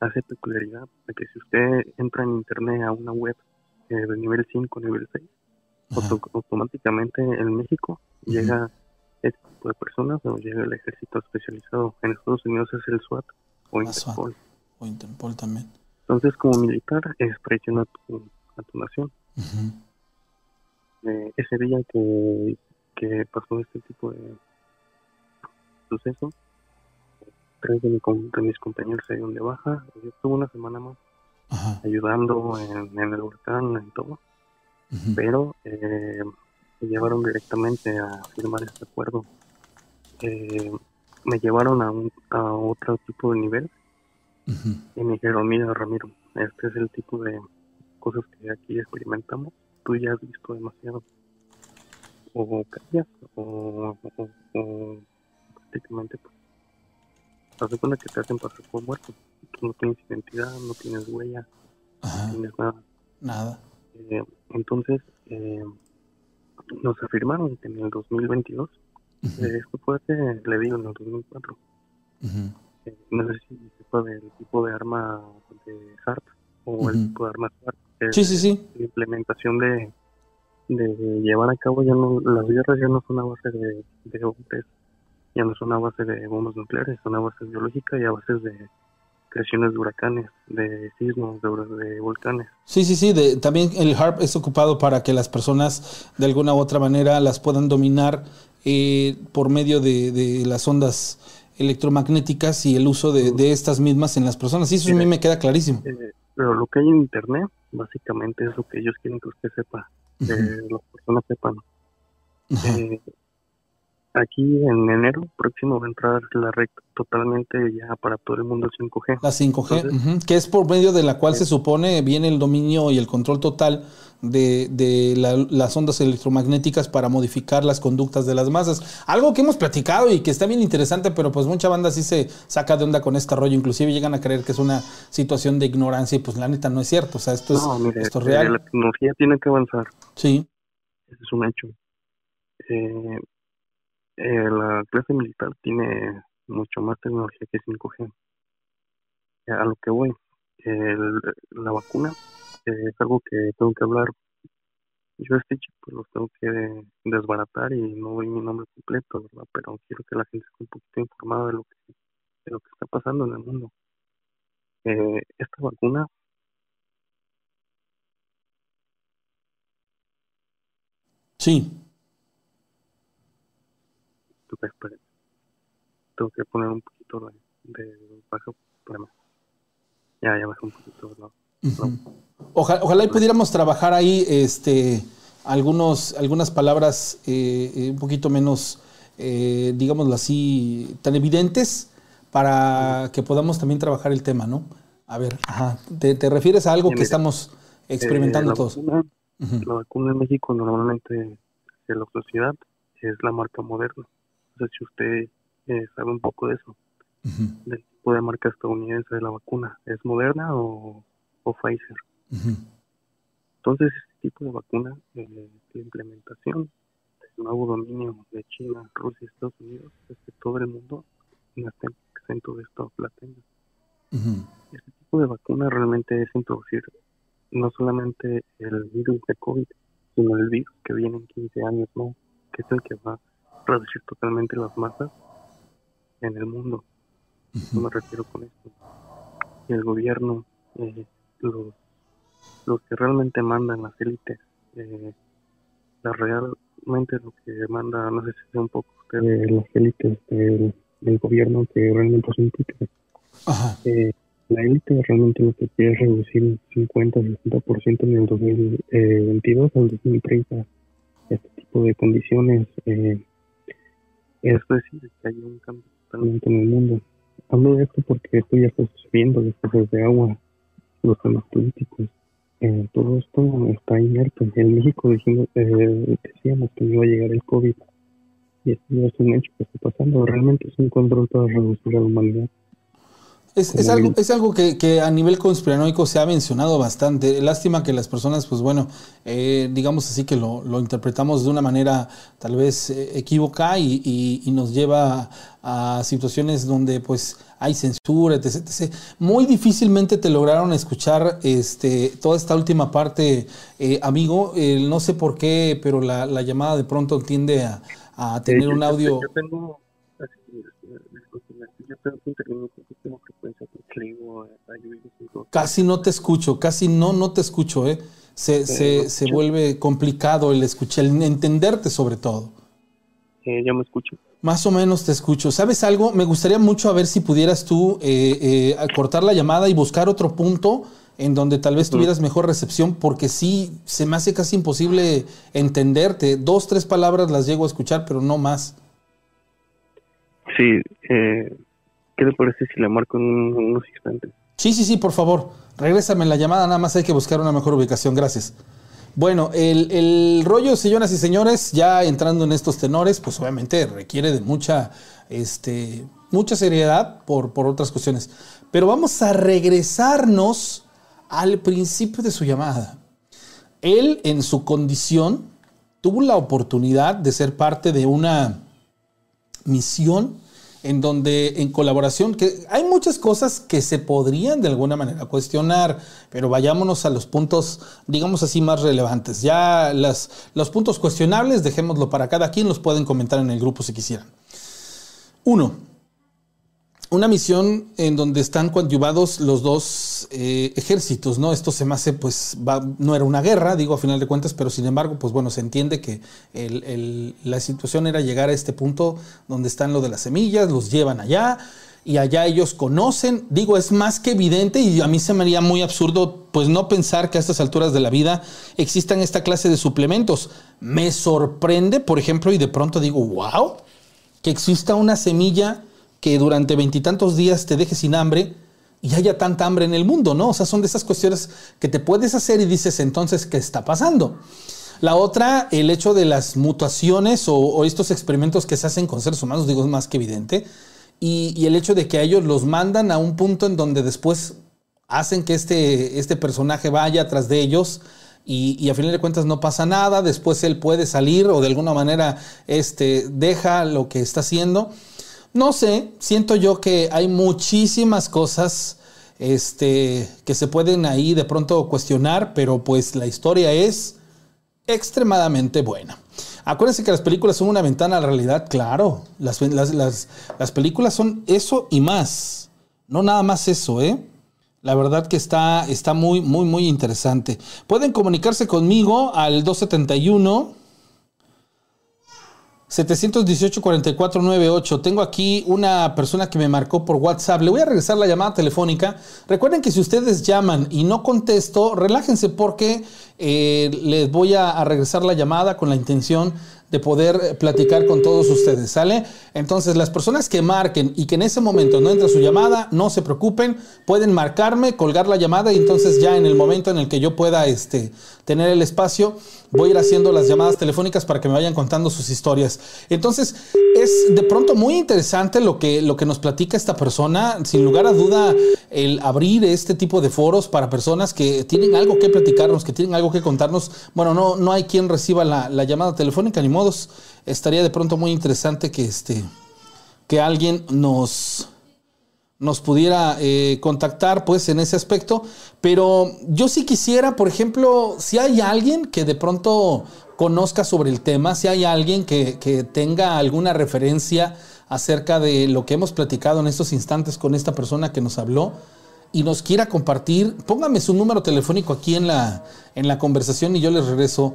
B: hace peculiaridad que si usted entra en internet a una web eh, de nivel 5, nivel 6,
A: Ajá.
B: auto- automáticamente en México llega este tipo de personas o llega el ejército especializado. En Estados Unidos es el SWAT o
A: Ah, SWAT.
B: Interpol.
A: O Interpol también.
B: Entonces, como militar, es traición a tu, a tu nación. Eh, ese día que, que pasó este tipo de suceso, tres de, mi de mis compañeros se dieron de baja. Yo estuve una semana más
A: Ajá.
B: ayudando en, en el huracán, en todo, pero eh, me llevaron directamente a firmar este acuerdo. Eh, me llevaron a, un, a otro tipo de nivel y me dijeron, mira Ramiro, este es el tipo de cosas que aquí experimentamos, tú ya has visto demasiado. O callas, o, o, o prácticamente pues, de cuenta que te hacen pasar por muerto. No tienes identidad, no tienes huella, no tienes nada.
A: Nada.
B: Eh, entonces, eh, nos afirmaron que en el 2022,
A: Ujú.
B: eh, esto fue hace, le digo, en el 2004,
A: Ujú.
B: eh, no sé si sepa del tipo de arma de o el tipo de arma SART. eh,
A: Sí, sí, sí.
B: La implementación de, de llevar a cabo ya no, las guerras ya no son a base de, de hombres, ya no son a base de bombas nucleares, son a base biológica y a base de creaciones de huracanes, de sismos, de, de volcanes.
A: Sí, sí, sí. de- también el HARP es ocupado para que las personas de alguna u otra manera las puedan dominar eh, por medio de, de las ondas electromagnéticas y el uso de, de estas mismas en las personas. Y eso a mí me queda clarísimo.
B: Eh, pero lo que hay en internet, básicamente es lo que ellos quieren que usted sepa, que las personas sepan. Eh, aquí en enero próximo va a entrar la red totalmente ya para todo el mundo 5G.
A: La 5G,
B: Entonces-
A: ujú, que es por medio de la cual se supone viene el dominio y el control total de, de la- las ondas electromagnéticas para modificar las conductas de las masas. Algo que hemos platicado y que está bien interesante, pero pues mucha banda sí se saca de onda con este rollo. Inclusive llegan a creer que es una situación de ignorancia y pues la neta no es cierto. O sea, esto es,
B: no, mire,
A: esto es
B: eh,
A: real.
B: la tecnología tiene que avanzar,
A: Sí.
B: ese es un hecho. Eh, eh, la clase militar tiene mucho más tecnología que 5G. A lo que voy, el- la vacuna eh, es algo que tengo que hablar. Yo este chip pues los tengo que desbaratar y no doy mi nombre completo, ¿verdad? Pero quiero que la gente esté un poquito informada de lo que, de lo que está pasando en el mundo. Eh, esta vacuna
A: Sí.
B: Tengo que poner un poquito de, de bajo. Ya, ya bajé un poquito.
A: ojalá y pudiéramos trabajar ahí este, algunos, algunas palabras eh, eh, un poquito menos, eh, digámoslo así, tan evidentes para que podamos también trabajar el tema, ¿no? A ver, ajá. ¿Te, te refieres a algo
B: Sí,
A: que
B: mira,
A: estamos experimentando
B: Eh, la
A: todos?
B: Vacuna. La vacuna en México normalmente de la sociedad es la marca Moderna. Sé si usted eh, sabe un poco de eso,
A: Ujú.
B: del tipo de marca estadounidense de la vacuna. ¿Es Moderna o, o Pfizer? Entonces, este tipo de vacuna, eh, la implementación del nuevo dominio de China, Rusia y Estados Unidos es que todo el mundo no esté exento de esto la tenga.
A: Ujú.
B: Este tipo de vacuna realmente es introducir no solamente el virus de COVID, sino el virus que viene en 15 años, ¿no? Que es el que va a reducir totalmente las masas en el mundo. ¿A me refiero con esto? Y el gobierno, eh, los, los que realmente mandan las élites, eh, la realmente lo que manda, no sé si sea un poco usted de las élites del, del gobierno que realmente son títeres. Eh, la élite realmente lo que quiere es reducir un 50-60% en el 2022 al 2030 este tipo de condiciones. Eh, es decir, que hay un cambio totalmente en el mundo. Hablo de esto porque esto ya está sucediendo, las cosas de agua, los temas políticos. Eh, todo esto está inerte. En México dijimos, eh, decíamos que no iba a llegar el COVID y esto no es un hecho que está pasando. Realmente es un control para reducir a la humanidad.
A: Es, es algo, es algo que, que a nivel conspiranoico se ha mencionado bastante. Lástima que las personas, pues bueno, eh, digamos así que lo, lo interpretamos de una manera tal vez eh, equívoca y, y- y nos lleva a, a situaciones donde pues hay censura, etc, etc. Muy difícilmente te lograron escuchar este, toda esta última parte, eh, amigo. Eh, no sé por qué, pero la, la llamada de pronto tiende a, a tener
B: yo-
A: un audio...
B: Yo tengo, eh.
A: Casi no te escucho, casi no, no te escucho, ¿eh? Se, se,
B: ¿me
A: se
B: escucha?
A: vuelve complicado el escuchar, el entenderte sobre todo.
B: Eh, ya me escucho.
A: Más o menos te escucho. ¿Sabes algo? Me gustaría mucho a ver si pudieras tú eh, eh, cortar la llamada y buscar otro punto en donde tal vez tuvieras mejor recepción, porque sí, se me hace casi imposible entenderte. Dos, tres palabras las llego a escuchar, pero no más.
B: Sí, eh, ¿qué le si le marco en un- unos instantes?
A: Sí, sí, sí, por favor. Regrésame la llamada, nada más hay que buscar una mejor ubicación. Gracias. Bueno, el, el rollo, señoras y señores, ya entrando en estos tenores, pues obviamente requiere de mucha, este, mucha seriedad por, por otras cuestiones. Pero vamos a regresarnos al principio de su llamada. Él, en su condición, tuvo la oportunidad de ser parte de una misión en donde en colaboración, que hay muchas cosas que se podrían de alguna manera cuestionar, pero vayámonos a los puntos, digamos así, más relevantes. Ya las, los puntos cuestionables, dejémoslo para cada quien, los pueden comentar en el grupo si quisieran. Uno, una misión en donde están coadyuvados los dos eh, ejércitos, ¿no? Esto se me hace, pues, va- no era una guerra, digo, a final de cuentas, pero sin embargo, pues bueno, se entiende que la situación era llegar a este punto donde están lo de las semillas, los llevan allá y allá ellos conocen, digo, es más que evidente y a mí se me haría muy absurdo, pues no pensar que a estas alturas de la vida existan esta clase de suplementos. Me sorprende, por ejemplo, y de pronto digo, wow, que exista una semilla que durante veintitantos días te deje sin hambre y haya tanta hambre en el mundo, ¿no? O sea, son de esas cuestiones que te puedes hacer y dices entonces, ¿qué está pasando? La otra, el hecho de las mutaciones o, estos experimentos que se hacen con seres humanos, digo, es más que evidente. Y, el hecho de que a ellos los mandan a un punto en donde después hacen que este, este personaje vaya tras de ellos y, y a final de cuentas no pasa nada, después él puede salir o de alguna manera este, deja lo que está haciendo. No sé, siento yo que hay muchísimas cosas este, que se pueden ahí de pronto cuestionar, pero pues la historia es extremadamente buena. Acuérdense que las películas son una ventana a la realidad, claro. Las, las, las, películas son eso y más. No nada más eso, ¿eh? La verdad que está, está muy, muy, muy interesante. Pueden comunicarse conmigo al 271 718-4498. Tengo aquí una persona que me marcó por WhatsApp. Le voy a regresar la llamada telefónica. Recuerden que si ustedes llaman y no contesto, relájense porque eh, les voy a regresar la llamada con la intención de poder platicar con todos ustedes, ¿sale? Entonces, las personas que marquen y que en ese momento no entra su llamada, no se preocupen, pueden marcarme, colgar la llamada y entonces ya en el momento en el que yo pueda este, tener el espacio, voy a ir haciendo las llamadas telefónicas para que me vayan contando sus historias. Entonces, es de pronto muy interesante lo que, lo que nos platica esta persona. Sin lugar a duda, el abrir este tipo de foros para personas que tienen algo que platicarnos, que tienen algo que contarnos. Bueno, no, no hay quien reciba la, la llamada telefónica, ni modos. Estaría de pronto muy interesante que, este, que alguien nos nos pudiera eh, contactar pues en ese aspecto. Pero yo sí quisiera, por ejemplo, si hay alguien que de pronto conozca sobre el tema, si hay alguien que, que tenga alguna referencia acerca de lo que hemos platicado en estos instantes con esta persona que nos habló y nos quiera compartir, póngame su número telefónico aquí en la, en la conversación y yo les regreso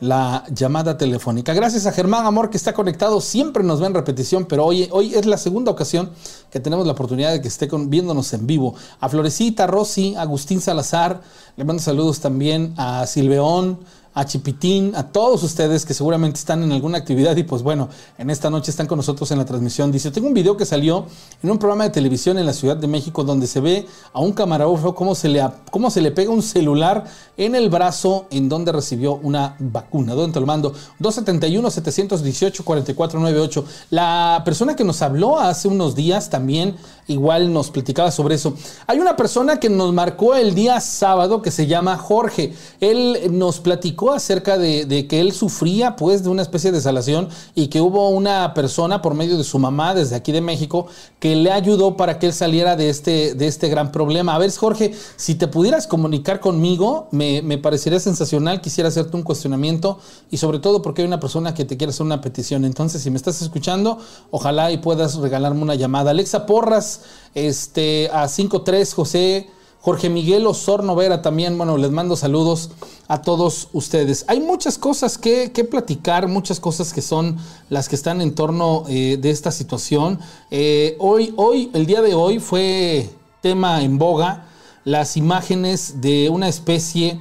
A: la llamada telefónica. Gracias a Germán Amor que está conectado, siempre nos ve en repetición, pero hoy, hoy es la segunda ocasión que tenemos la oportunidad de que esté viéndonos en vivo. A Florecita, Rosy, Agustín Salazar, le mando saludos también a Silveón, a Chipitín, a todos ustedes que seguramente están en alguna actividad y pues bueno, en esta noche están con nosotros en la transmisión. Dice, tengo un video que salió en un programa de televisión en la Ciudad de México donde se ve a un camarógrafo cómo se le, cómo se le pega un celular en el brazo en donde recibió una vacuna. ¿Dónde te lo mando? 271-718-4498. La persona que nos habló hace unos días también igual nos platicaba sobre eso. Hay una persona que nos marcó el día sábado que se llama Jorge. Él nos platicó acerca de, que él sufría pues de una especie de salación y que hubo una persona por medio de su mamá desde aquí de México que le ayudó para que él saliera de este, de este gran problema. A ver, Jorge, si te pudieras comunicar conmigo, me, me parecería sensacional. Quisiera hacerte un cuestionamiento y sobre todo porque hay una persona que te quiere hacer una petición. Entonces, si me estás escuchando, ojalá y puedas regalarme una llamada. Alexa Porras este, a 53 José, Jorge Miguel Osorno Vera también, bueno, les mando saludos a todos ustedes. Hay muchas cosas que, platicar, muchas cosas que son las que están en torno eh, de esta situación. Eh, hoy, hoy, el día de hoy fue tema en boga las imágenes de una especie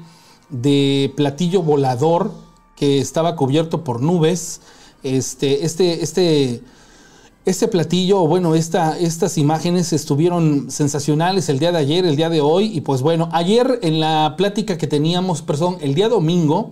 A: de platillo volador que estaba cubierto por nubes. Este, este, este este platillo, bueno, esta, estas imágenes estuvieron sensacionales el día de ayer, el día de hoy, y pues bueno, ayer en la plática que teníamos, perdón, el día domingo,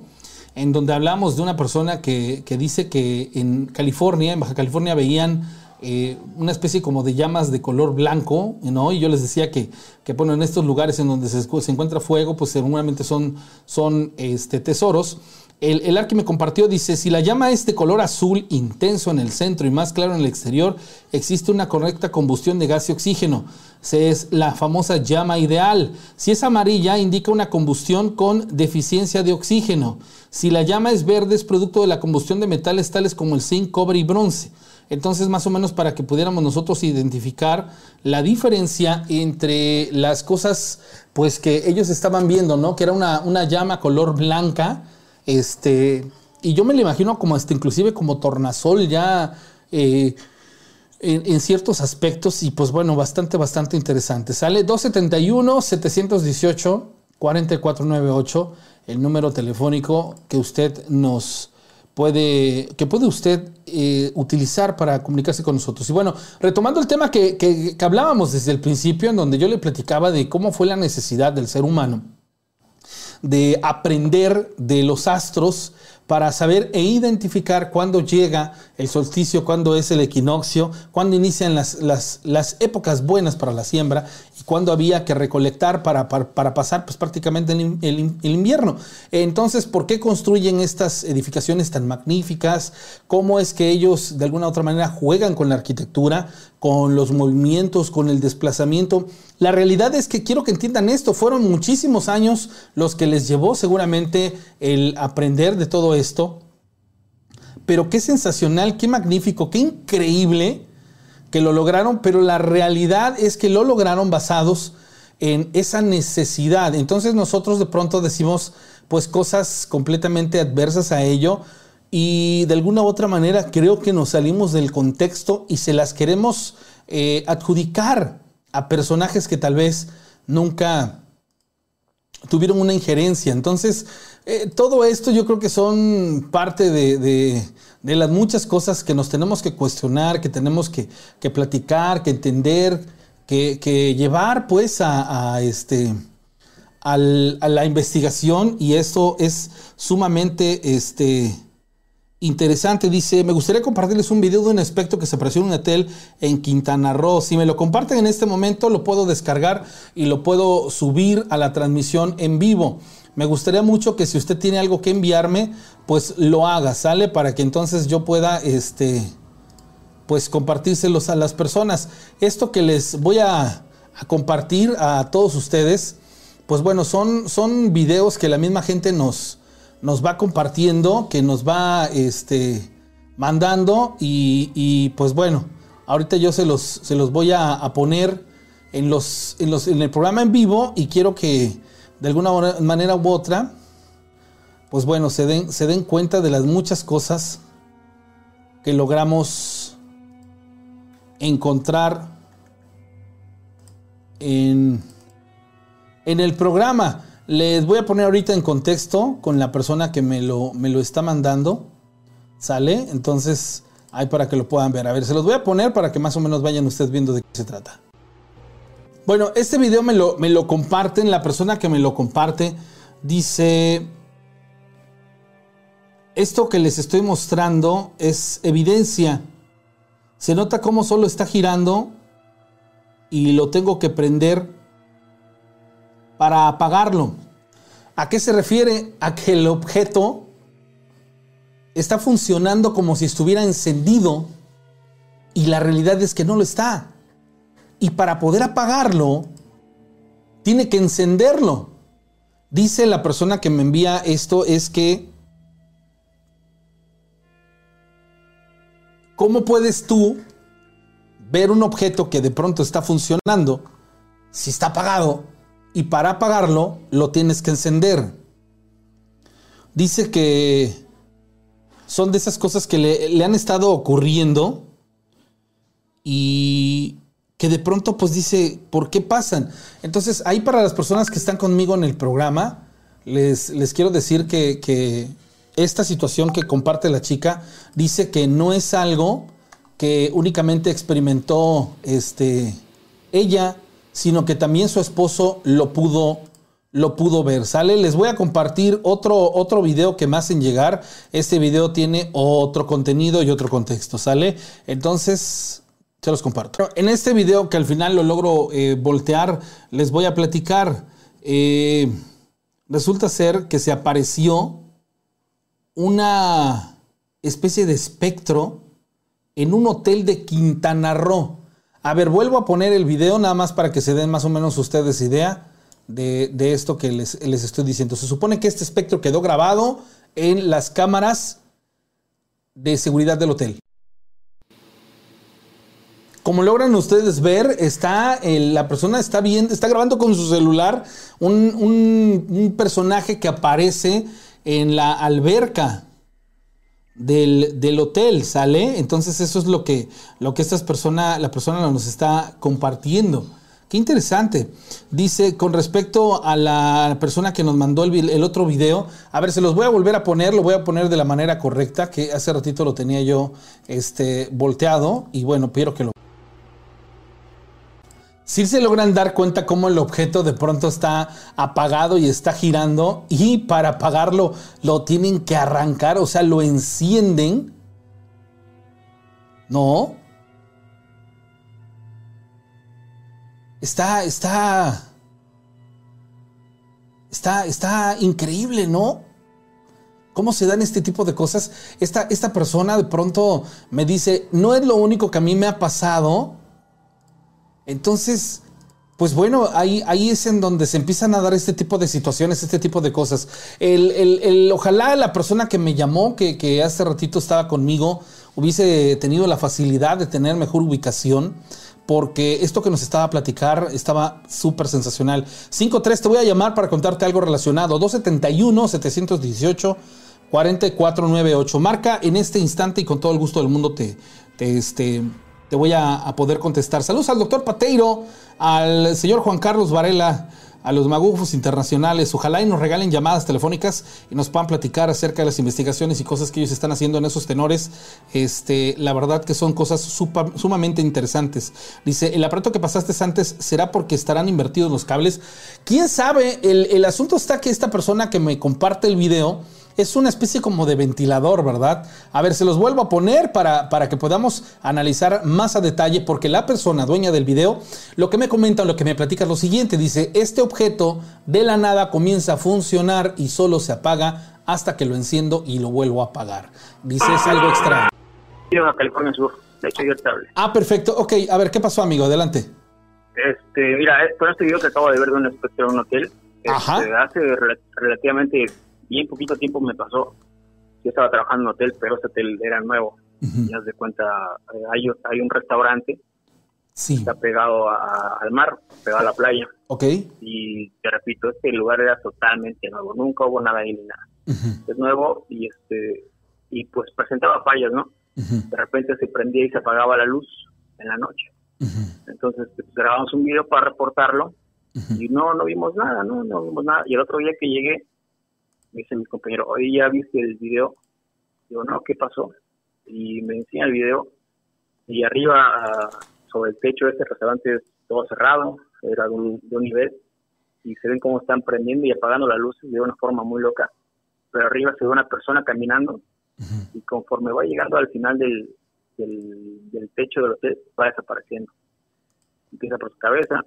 A: en donde hablamos de una persona que, dice que en California, en Baja California, veían eh, una especie como de llamas de color blanco, ¿no? Y yo les decía que, que bueno, en estos lugares en donde se, se encuentra fuego, pues seguramente son, son este, tesoros. El, el que me compartió dice, si la llama es de color azul intenso en el centro y más claro en el exterior, existe una correcta combustión de gas y oxígeno. Se es la famosa llama ideal. Si es amarilla, indica una combustión con deficiencia de oxígeno. Si la llama es verde, es producto de la combustión de metales tales como el zinc, cobre y bronce. Entonces, más o menos para que pudiéramos nosotros identificar la diferencia entre las cosas pues que ellos estaban viendo, ¿no? Que era una, una llama color blanca este, y yo me lo imagino como este, inclusive como tornasol ya eh, en, ciertos aspectos y pues bueno, bastante, bastante interesante. Sale 271-718-4498, el número telefónico que usted nos puede, que puede usted eh, utilizar para comunicarse con nosotros. Y bueno, retomando el tema que, que hablábamos desde el principio, en donde yo le platicaba de cómo fue la necesidad del ser humano de aprender de los astros para saber e identificar cuándo llega el solsticio, cuándo es el equinoccio, cuándo inician las, las, épocas buenas para la siembra y cuando había que recolectar para, para, pasar pues, prácticamente el, el, invierno. Entonces, ¿por qué construyen estas edificaciones tan magníficas? ¿Cómo es que ellos de alguna u otra manera juegan con la arquitectura, con los movimientos, con el desplazamiento? La realidad es que quiero que entiendan esto, fueron muchísimos años los que les llevó seguramente el aprender de todo esto, pero qué sensacional, qué magnífico, qué increíble que lo lograron, pero la realidad es que lo lograron basados en esa necesidad. Entonces nosotros de pronto decimos pues cosas completamente adversas a ello y de alguna u otra manera creo que nos salimos del contexto y se las queremos eh, adjudicar a personajes que tal vez nunca tuvieron una injerencia. Entonces, eh, todo esto yo creo que son parte de, las muchas cosas que nos tenemos que cuestionar, que tenemos que, platicar, que entender, que, llevar pues a, este, a la investigación y esto es sumamente este, interesante. Dice, me gustaría compartirles un video de un aspecto que se apareció en un hotel en Quintana Roo. Si me lo comparten en este momento, lo puedo descargar y lo puedo subir a la transmisión en vivo. Me gustaría mucho que si usted tiene algo que enviarme, pues lo haga, ¿sale? Para que entonces yo pueda, este, pues compartírselos a las personas. Esto que les voy a, compartir a todos ustedes, pues bueno, son, son videos que la misma gente nos, nos va compartiendo, que nos va, este, mandando y, pues bueno, ahorita yo se los, se los voy a, a poner en, los, en, los, en el programa en vivo y quiero que de alguna manera u otra, pues bueno, se den, se den cuenta de las muchas cosas que logramos encontrar en, en el programa. Les voy a poner ahorita en contexto con la persona que me lo, me lo está mandando. ¿Sale? Entonces, ahí para que lo puedan ver. A ver, se los voy a poner para que más o menos vayan ustedes viendo de qué se trata. Bueno, este video me lo, me lo comparten, la persona que me lo comparte dice, esto que les estoy mostrando es evidencia. Se nota cómo solo está girando y lo tengo que prender para apagarlo. ¿A qué se refiere? A que el objeto está funcionando como si estuviera encendido y la realidad es que no lo está. Y para poder apagarlo, tiene que encenderlo. Dice la persona que me envía esto es que, ¿cómo puedes tú ver un objeto que de pronto está funcionando si está apagado? Y para apagarlo lo tienes que encender. Dice que son de esas cosas que le, le han estado ocurriendo y que de pronto pues dice, ¿por qué pasan? Entonces, ahí para las personas que están conmigo en el programa, les, les quiero decir que, esta situación que comparte la chica dice que no es algo que únicamente experimentó este, ella, sino que también su esposo lo pudo lo pudo ver, ¿sale? Les voy a compartir otro, otro video que me hacen llegar. Este video tiene otro contenido y otro contexto, ¿sale? Entonces, se los comparto. En este video que al final lo logro eh, voltear, les voy a platicar. Eh, resulta ser que se apareció una especie de espectro en un hotel de Quintana Roo. A ver, vuelvo a poner el video nada más para que se den más o menos ustedes idea de, de esto que les, les estoy diciendo. Se supone que este espectro quedó grabado en las cámaras de seguridad del hotel. Como logran ustedes ver, está la persona está viendo, está grabando con su celular un, personaje que aparece en la alberca del, hotel, ¿sale? Entonces eso es lo que, lo que esta persona, la persona nos está compartiendo. Qué interesante. Dice, con respecto a la persona que nos mandó el, el, otro video, a ver, se los voy a volver a poner, lo voy a poner de la manera correcta, que hace ratito lo tenía yo este, volteado, y bueno, quiero que lo si se logran dar cuenta cómo el objeto de pronto está apagado y está girando y para apagarlo lo tienen que arrancar, o sea, lo encienden. ¿No? está, está, está, está increíble, ¿no? ¿Cómo se dan este tipo de cosas? Esta, esta persona de pronto me dice, no es lo único que a mí me ha pasado. Entonces, pues bueno, ahí, ahí es en donde se empiezan a dar este tipo de situaciones, este tipo de cosas. El, el- el- ojalá la persona que me llamó, que, hace ratito estaba conmigo, hubiese tenido la facilidad de tener mejor ubicación, porque esto que nos estaba a platicar estaba súper sensacional. 5-3, te voy a llamar para contarte algo relacionado. 271-718-4498. Marca en este instante y con todo el gusto del mundo te, te, este, te voy a, poder contestar. Saludos al doctor Pateiro, al señor Juan Carlos Varela, a los magufos internacionales. Ojalá y nos regalen llamadas telefónicas y nos puedan platicar acerca de las investigaciones y cosas que ellos están haciendo en esos tenores. Este, la verdad que son cosas sumamente interesantes. Dice, el aparato que pasaste antes será porque estarán invertidos los cables. ¿Quién sabe? El, el asunto está que esta persona que me comparte el video es una especie como de ventilador, ¿verdad? A ver, se los vuelvo a poner para, para que podamos analizar más a detalle, porque la persona dueña del video, lo que me comenta, lo que me platica es lo siguiente, dice, este objeto de la nada comienza a funcionar y solo se apaga hasta que lo enciendo y lo vuelvo a apagar. Dice, es algo extraño.
C: California Sur, de hecho yo estable.
A: Ah, perfecto, ok, a ver, ¿qué pasó, amigo? Adelante.
C: Este, mira, con este video que acabo de ver de un espectro en un hotel, este, hace rela- relativamente bien poquito tiempo me pasó. Yo estaba trabajando en un hotel, pero ese hotel era nuevo.
A: Ujú.
C: Y haz de cuenta, eh, hay, hay un restaurante,
A: Sí,
C: está pegado a- al mar, pegado a la playa.
A: ok.
C: Y te repito, este lugar era totalmente nuevo, nunca hubo nada ahí ni nada.
A: Ujú,
C: Es nuevo y este y pues presentaba fallas, ¿no?
A: ujú,
C: De repente se prendía y se apagaba la luz en la noche. Entonces pues, grabamos un video para reportarlo y no, no vimos nada, no, no vimos nada. Y el otro día que llegué, me dice mi compañero, oye, ¿ya viste el video? Digo, no, ¿qué pasó? Y me enseña el video y arriba, ah, sobre el techo de este restaurante, es todo cerrado, era de un, de un nivel, y se ven cómo están prendiendo y apagando las luces de una forma muy loca. Pero arriba se ve una persona caminando
A: Ujú.
C: y conforme va llegando al final del, del, del techo del hotel, va desapareciendo. Empieza por su cabeza,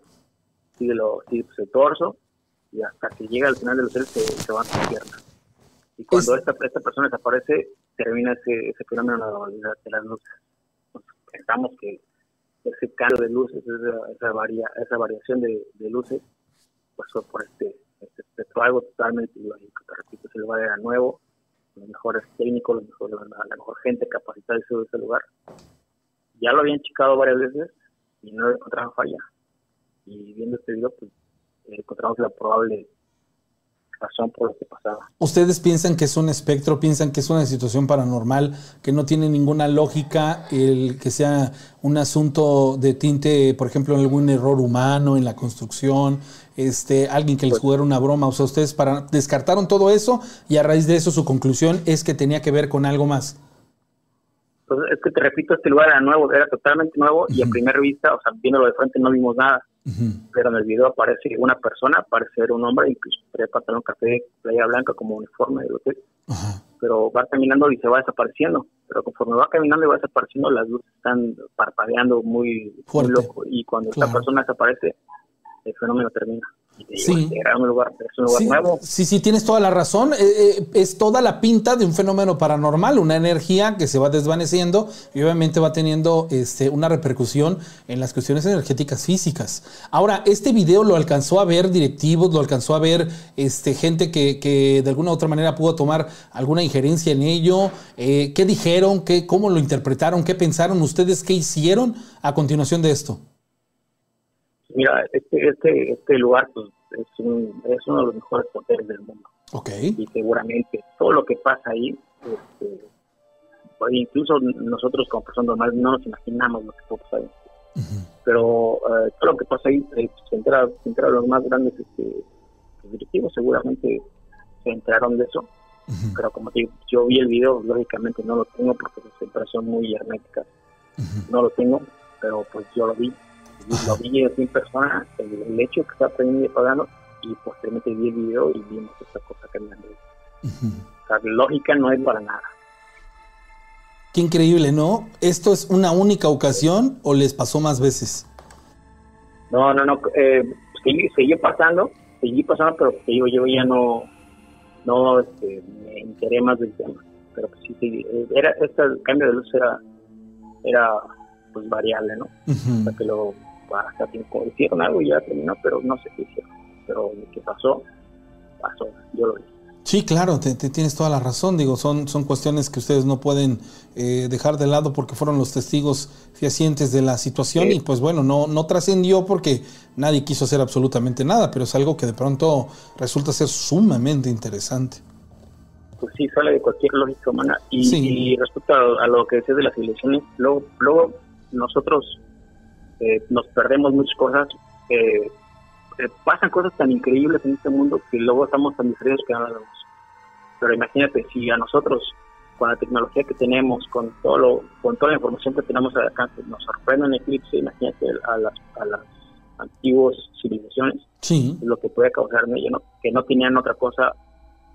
C: sigue, lo, sigue por su torso y hasta que llega al final del hotel se, se van sus piernas. Y cuando
A: Es-
C: esta, esta persona desaparece, termina ese, ese fenómeno de, la- de las luces. Entonces, pensamos que ese cambio de luces, esa, esa, varia, esa variación de, de luces, pues fue por este, este, este- algo totalmente ilógico. Te repito, ese lugar era nuevo, los mejores técnicos, los mejores, la, la mejor gente capacitada de ese, lugar. Ya lo habían checado varias veces y no encontraron falla. Y viendo este video, pues encontramos la probable razón por lo que pasaba.
A: ¿Ustedes piensan que es un espectro, piensan que es una situación paranormal, que no tiene ninguna lógica el que sea un asunto de tinte, por ejemplo, algún error humano en la construcción, este, alguien que les jugara una broma? O sea, ustedes para, descartaron todo eso y a raíz de eso su conclusión es que tenía que ver con algo más.
C: Entonces, es que te repito, este lugar era nuevo, era totalmente nuevo y a primera vista, o sea, viéndolo de frente no vimos nada, Pero en el video aparece una persona, parece ser un hombre, incluso trae pantalón café, playa blanca como uniforme del hotel, pero va caminando y se va desapareciendo. Pero conforme va caminando y va desapareciendo, las luces están parpadeando muy, muy loco. Y cuando
A: Claro.
C: esta persona desaparece, el fenómeno termina.
A: Sí.
C: era un lugar, es un lugar
A: Sí,
C: nuevo.
A: sí, sí, tienes toda la razón. Eh, eh, es toda la pinta de un fenómeno paranormal, una energía que se va desvaneciendo y obviamente va teniendo este, una repercusión en las cuestiones energéticas físicas. Ahora, este video lo alcanzó a ver directivos, lo alcanzó a ver este, gente que, que de alguna u otra manera pudo tomar alguna injerencia en ello. Eh, ¿Qué dijeron? ¿Qué, ¿Cómo lo interpretaron? ¿Qué pensaron ustedes? ¿Qué hicieron a continuación de esto?
C: Mira, este, este, este lugar pues, es, un, es uno de los mejores hoteles del mundo.
A: Ok.
C: y seguramente todo lo que pasa ahí, este, pues, incluso nosotros como personas normales no nos imaginamos lo que puede pasar ahí. Pero eh, todo lo que pasa ahí eh, se entera, los más grandes este, directivos, seguramente se enteraron de eso. Pero como te digo, yo vi el video, lógicamente no lo tengo porque las entradas son muy herméticas, no lo tengo, pero pues yo lo vi. Lo vi así en persona, el, el hecho que está prendiendo y apagando, y posteriormente vi el video y vimos esa cosa caminando.
A: Ujú.
C: O sea, lógica no hay para nada.
A: Qué increíble, ¿no? ¿Esto es una única ocasión o les pasó más veces?
C: No, no, no, eh, seguí, seguí pasando, seguí pasando, pero que yo, yo ya no, no este, me enteré más del tema. Pero pues sí, sí, era, este cambio de luz era, era pues variable, ¿no?
A: Ujú.
C: Hasta que lo, hasta hicieron algo y ya terminó, pero no sé qué hicieron. Pero lo que pasó, pasó, yo lo vi.
A: Sí, claro, te, te tienes toda la razón. Digo, son, son cuestiones que ustedes no pueden eh, dejar de lado porque fueron los testigos fehacientes de la situación
C: Sí.
A: y pues bueno, no, no trascendió porque nadie quiso hacer absolutamente nada, pero es algo que de pronto resulta ser sumamente interesante.
C: pues sí, sale de cualquier lógica humana. Y,
A: Sí.
C: y respecto a, a lo que decías de las ilusiones, luego, luego nosotros eh, nos perdemos muchas cosas. eh, eh, pasan cosas tan increíbles en este mundo que luego estamos tan distraídos que no las vemos. Pero imagínate, si a nosotros, con la tecnología que tenemos, con todo lo, con toda la información que tenemos al alcance, nos sorprende un eclipse, imagínate a las, a las antiguas civilizaciones,
A: Sí,
C: lo que puede causar en ello, ¿no? que no tenían otra cosa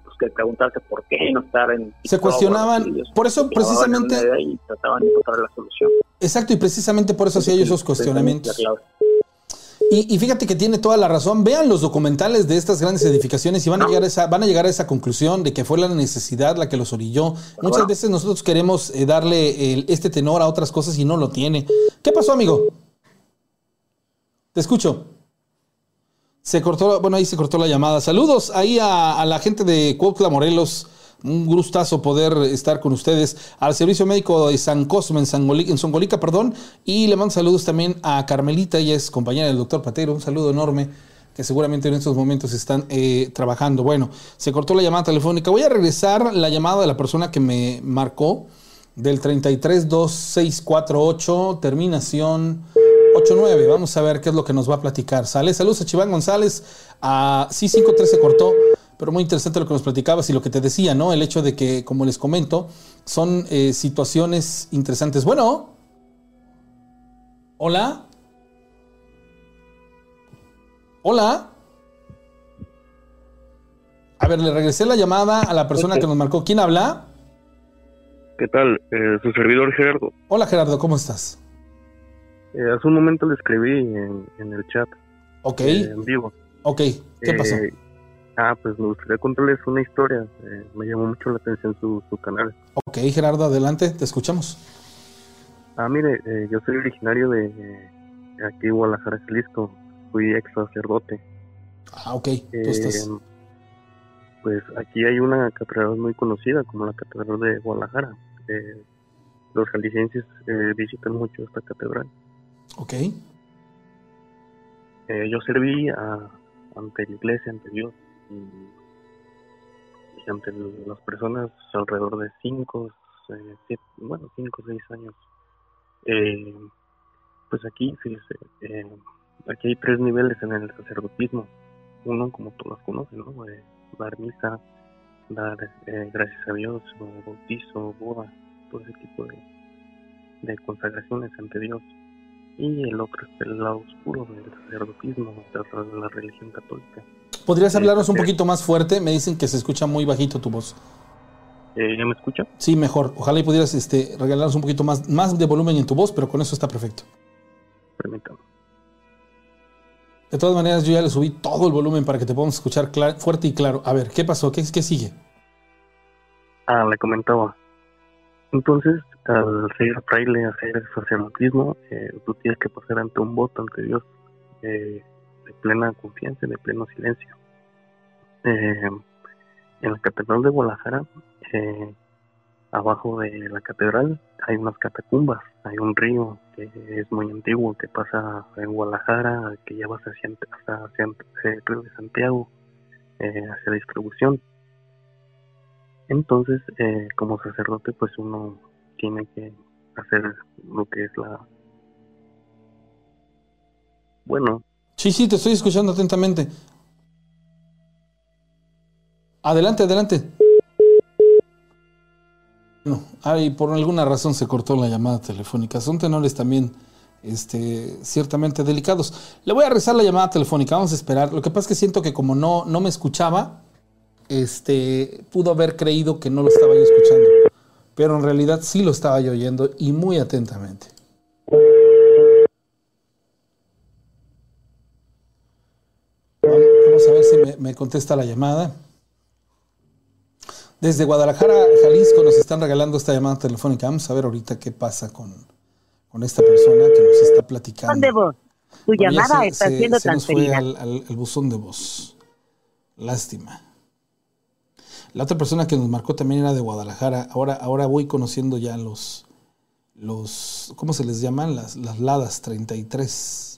C: pues, que preguntarse por qué no estar en...
A: Se cuestionaban, por eso
C: ellos
A: precisamente-
C: y trataban de encontrar la solución.
A: Exacto, y precisamente por eso hacía yo esos cuestionamientos. Y, y fíjate que tiene toda la razón. Vean los documentales de estas grandes edificaciones y van a llegar a esa, van a llegar a esa conclusión de que fue la necesidad la que los orilló. Muchas veces nosotros queremos eh, darle el- este tenor a otras cosas y no lo tiene. ¿Qué pasó, amigo? Te escucho. Se cortó, bueno, ahí se cortó la llamada. Saludos ahí a, a la gente de Cuautla, Morelos. Un gustazo poder estar con ustedes. Al Servicio Médico de San Cosme, en, Sangoli- en Songolica, perdón. Y le mando saludos también a Carmelita, ella es compañera del doctor Patero. Un saludo enorme, que seguramente en estos momentos están eh, trabajando. Bueno, se cortó la llamada telefónica. Voy a regresar la llamada de la persona que me marcó del 332648, terminación 89. Vamos a ver qué es lo que nos va a platicar. Sale, saludos a Chiván González. A sí, 53 se cortó, pero muy interesante lo que nos platicabas y lo que te decía, ¿no? El hecho de que, como les comento, son eh, situaciones interesantes. Bueno. Hola. Hola. A ver, le regresé la llamada a la persona que nos marcó. ¿Quién habla?
B: ¿Qué tal? Eh, su servidor Gerardo.
A: Hola Gerardo, ¿cómo estás?
B: Eh, hace un momento le escribí en, en el chat
A: Ok,
B: eh, en vivo.
A: ok. ¿Qué pasó?
B: Ah, pues me gustaría contarles una historia. Eh, me llamó mucho la atención su, su canal.
A: Ok, Gerardo, adelante, te escuchamos.
B: Ah, mire, eh, yo soy originario de eh, aquí, Guadalajara, Jalisco. Fui ex sacerdote.
A: Ah, ok, tú
B: Eh,
A: estás.
B: Pues aquí hay una catedral muy conocida como la Catedral de Guadalajara. Eh, los jaliscienses eh, visitan mucho esta catedral.
A: Ok,
B: yo serví a- ante la iglesia, ante Dios y, ante las personas alrededor de 5, bueno, 5 o 6 años. Eh, pues aquí, fíjese, eh, aquí hay tres niveles en el sacerdotismo. Uno, como todos conocen, ¿no? Eh, dar misa, dar eh, gracias a Dios, bautizo, boda, todo ese tipo de, de consagraciones ante Dios y el otro es el lado oscuro del sacerdotismo, de la religión católica.
A: ¿Podrías hablarnos un poquito más fuerte? Me dicen que se escucha muy bajito tu voz.
B: Eh, ¿Ya me escucha?
A: Sí, mejor. Ojalá y pudieras este, regalarnos un poquito más, más de volumen en tu voz, pero con eso está perfecto.
B: Permítame.
A: De todas maneras, yo ya le subí todo el volumen para que te podamos escuchar fuerte y claro. A ver, ¿qué pasó? ¿Qué, qué sigue?
B: Ah, le comentaba. Entonces, al ser fraile, hacer el sacerdotismo, eh, tú tienes que pasar ante un voto ante Dios eh, de plena confianza, de pleno silencio. Eh, en la Catedral de Guadalajara, eh, abajo de la catedral, hay unas catacumbas, hay un río que es muy antiguo que pasa en Guadalajara, que ya vas hacia, el río de Santiago, eh, hacia distribución. Entonces, eh, como sacerdote, pues uno tiene que hacer lo que es la... Bueno,
A: Sí, sí, te estoy escuchando atentamente. Adelante, adelante. No, ay, por alguna razón se cortó la llamada telefónica. Son tenores también, este, ciertamente delicados. Le voy a rezar la llamada telefónica. Vamos a esperar. Lo que pasa es que siento que como no, no me escuchaba, este, pudo haber creído que no lo estaba yo escuchando. Pero en realidad sí lo estaba yo oyendo y muy atentamente. Si me, me contesta la llamada. Desde Guadalajara, Jalisco, nos están regalando esta llamada telefónica. Vamos a ver ahorita qué pasa con, con esta persona que nos está platicando.
D: Buzón de voz. Tu
A: Bueno,
D: llamada
A: se-
D: está
A: se-
D: siendo
A: se nos fue
D: transferida.
A: al, al- al buzón de voz. Lástima. La otra persona que nos marcó también era de Guadalajara. Ahora, ahora voy conociendo ya los, los, ¿cómo se les llaman? Las, las ladas 33.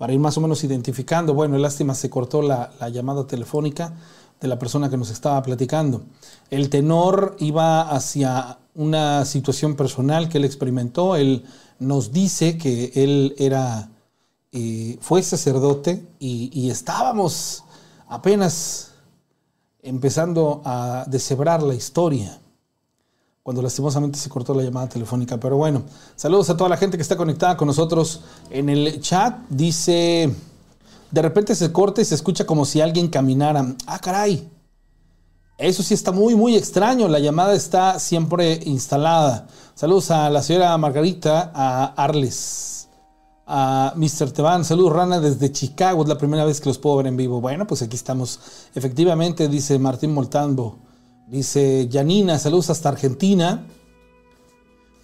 A: Para ir más o menos identificando. Bueno, lástima, se cortó la, la llamada telefónica de la persona que nos estaba platicando. El tenor iba hacia una situación personal que él experimentó. Él nos dice que él era, eh, fue sacerdote y, y estábamos apenas empezando a deshebrar la historia cuando lastimosamente se cortó la llamada telefónica. Pero bueno, saludos a toda la gente que está conectada con nosotros en el chat. Dice, de repente se corta y se escucha como si alguien caminara. Ah, caray. Eso sí está muy, muy extraño. La llamada está siempre instalada. Saludos a la señora Margarita, a Arles, a Mr. Teban. Saludos, Rana, desde Chicago. Es la primera vez que los puedo ver en vivo. Bueno, pues aquí estamos. Efectivamente, dice Martín Moltambo. Dice Janina, saludos hasta Argentina.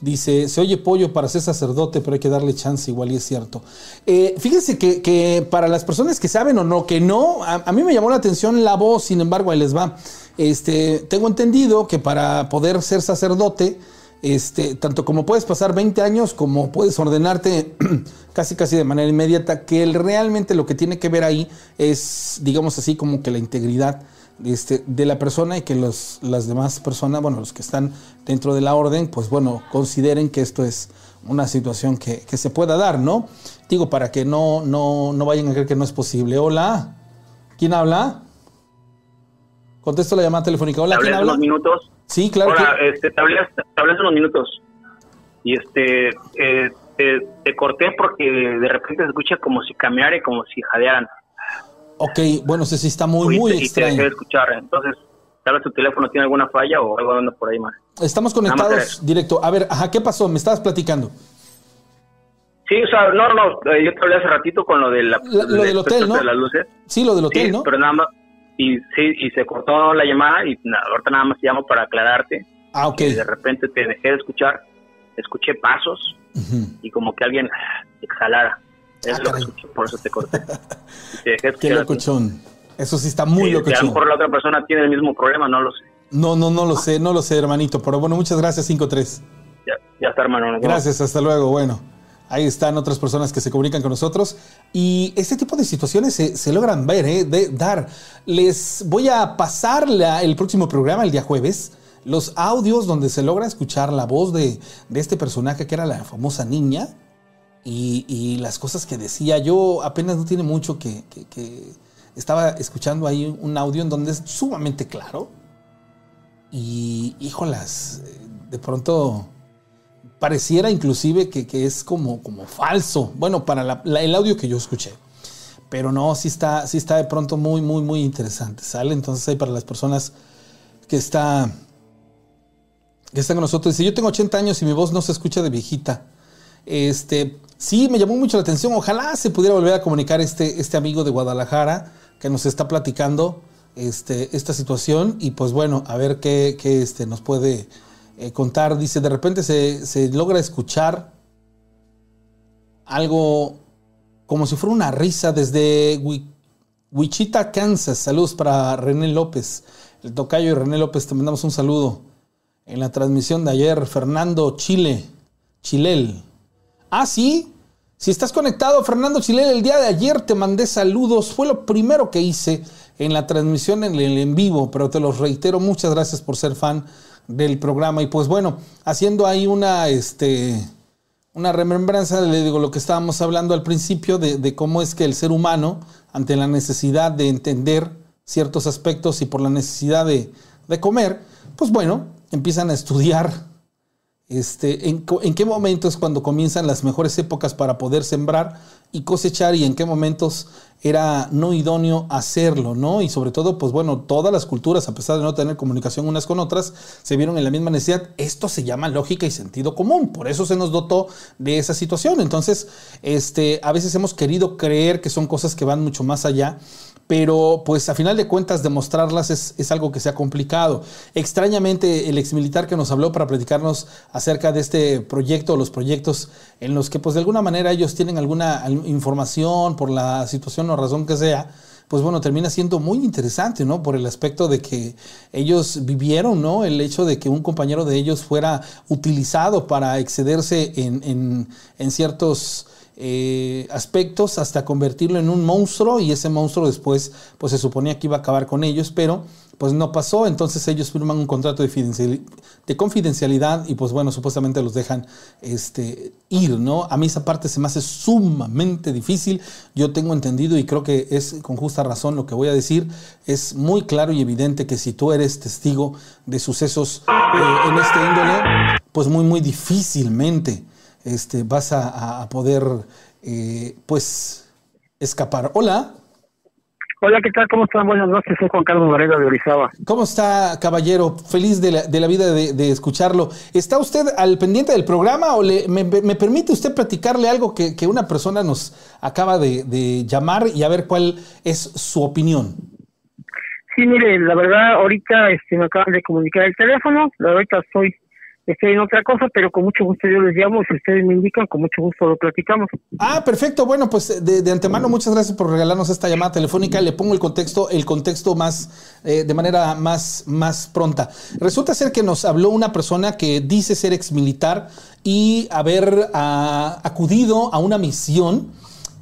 A: Dice, se oye pollo para ser sacerdote, pero hay que darle chance, igual y es cierto. Eh, fíjense que, que para las personas que saben o no, que no, a, mí me llamó la atención la voz, sin embargo, ahí les va. Este, tengo entendido que para poder ser sacerdote, este, tanto como puedes pasar 20 años, como puedes ordenarte [clears throat] casi casi de manera inmediata, que el- realmente lo que tiene que ver ahí es, digamos así, como que la integridad este, de la persona y que los, las demás personas, bueno, los que están dentro de la orden, pues bueno, consideren que esto es una situación que, que se pueda dar, ¿no? Digo, para que no, no, no vayan a creer que no es posible. Hola, ¿quién habla? Contesto la llamada telefónica. Hola, ¿quién habla?
C: unos minutos.
A: Sí, claro.
C: Hola,
A: que-
C: este, te hablé, te hablé hace unos minutos. Y este, eh, te, te corté porque de repente se escucha como si caminara y como si jadearan.
A: Ok, bueno, sí, sí está muy,
C: y
A: muy
C: te, y te dejé
A: extraño.
C: de escuchar. Entonces, tal vez tu teléfono tiene alguna falla o algo anda por ahí más.
A: Estamos
C: Nada más
A: conectados
C: eso.
A: directo. A ver, ajá, ¿qué pasó? Me estabas platicando.
C: Sí, o sea, no, no, eh, yo te hablé hace ratito con lo, de la,
A: La- lo del hotel, ¿no?
C: de las luces.
A: Sí, lo del hotel,
C: sí,
A: ¿no?
C: pero nada más. Y sí, y se cortó la llamada y na- ahorita nada más te llamo para aclararte.
A: Ah, ok.
C: que de repente te dejé de escuchar, escuché pasos y como que alguien exhalara.
A: Ah,
C: por eso te corté. [laughs] Te dejé
A: Qué locochón. Eso sí está muy
C: Sí, y a lo mejor la otra persona tiene el mismo problema, no lo sé.
A: No, no, no lo sé, no lo sé, hermanito. Pero bueno, muchas gracias, 53.
C: Ya, ya está, hermano.
A: Gracias, hasta luego. Bueno, ahí están otras personas que se comunican con nosotros. Y este tipo de situaciones se, se logran ver, ¿eh? de, dar. Les voy a pasar la- el próximo programa, el día jueves, los audios donde se logra escuchar la voz de, de este personaje que era la famosa niña. Y, las cosas que decía. Yo apenas no tiene mucho que, estaba escuchando ahí un audio en donde es sumamente claro. Y híjolas, eh, de pronto pareciera inclusive que, que es como, como falso. Bueno, para el audio que yo escuché. Pero no, sí está, sí está de pronto muy, muy, muy interesante. ¿Sale? Entonces ahí para las personas que está que están con nosotros. Dice, yo tengo 80 años y mi voz no se escucha de viejita. Este, sí, me llamó mucho la atención. Ojalá se pudiera volver a comunicar este, este amigo de Guadalajara que nos está platicando este, esta situación. Y pues bueno, a ver qué, qué, este, nos puede eh, contar. Dice, de repente se, se logra escuchar algo como si fuera una risa desde Wi- Wichita, Kansas. Saludos para René López. El tocayo y René López, te mandamos un saludo. En la transmisión de ayer, Fernando Chile, Chilel. Ah, sí. Si estás conectado, Fernando Chilel, el día de ayer te mandé saludos. Fue lo primero que hice en la transmisión en el en vivo, pero te los reitero. Muchas gracias por ser fan del programa. Y pues bueno, haciendo ahí una, este, una remembranza, le digo lo que estábamos hablando al principio, de, de cómo es que el ser humano, ante la necesidad de entender ciertos aspectos y por la necesidad de, de comer, pues bueno, empiezan a estudiar este, en, en qué momentos cuando comienzan las mejores épocas para poder sembrar y cosechar y en qué momentos era no idóneo hacerlo, ¿no? Y sobre todo, pues bueno, todas las culturas, a pesar de no tener comunicación unas con otras, se vieron en la misma necesidad. Esto se llama lógica y sentido común, por eso se nos dotó de esa situación. Entonces, este, a veces hemos querido creer que son cosas que van mucho más allá, pero pues a final de cuentas demostrarlas es, es, algo que se ha complicado. Extrañamente el exmilitar que nos habló para platicarnos acerca de este proyecto, los proyectos en los que pues de alguna manera ellos tienen alguna información por la situación o razón que sea, pues bueno, termina siendo muy interesante, ¿no? Por el aspecto de que ellos vivieron, ¿no? El hecho de que un compañero de ellos fuera utilizado para excederse en, en, en ciertos eh, aspectos hasta convertirlo en un monstruo y ese monstruo después pues se suponía que iba a acabar con ellos, pero pues no pasó, entonces ellos firman un contrato de, de confidencialidad y pues bueno, supuestamente los dejan este, ir, ¿no? A mí esa parte se me hace sumamente difícil, yo tengo entendido y creo que es con justa razón lo que voy a decir, es muy claro y evidente que si tú eres testigo de sucesos eh, en este índole, pues muy, muy difícilmente este, vas a, poder, eh, pues, escapar. Hola.
D: Hola, ¿qué tal? ¿Cómo están? Buenas noches, soy Juan Carlos Moreno de Orizaba.
A: ¿Cómo está, caballero? Feliz de la, de la vida de, escucharlo. ¿Está usted al pendiente del programa o le, me, permite usted platicarle algo que, que una persona nos acaba de, llamar y a ver cuál es su opinión?
D: Sí, mire, la verdad, ahorita este, me acaban de comunicar el teléfono, la ahorita estoy estoy en otra cosa, pero con mucho gusto yo les llamo, si ustedes me indican, con mucho gusto lo platicamos.
A: Ah, perfecto. Bueno, pues de, antemano muchas gracias por regalarnos esta llamada telefónica. Le pongo el contexto, el contexto más, eh, de manera más, más pronta. Resulta ser que nos habló una persona que dice ser ex militar y haber ah, acudido a una misión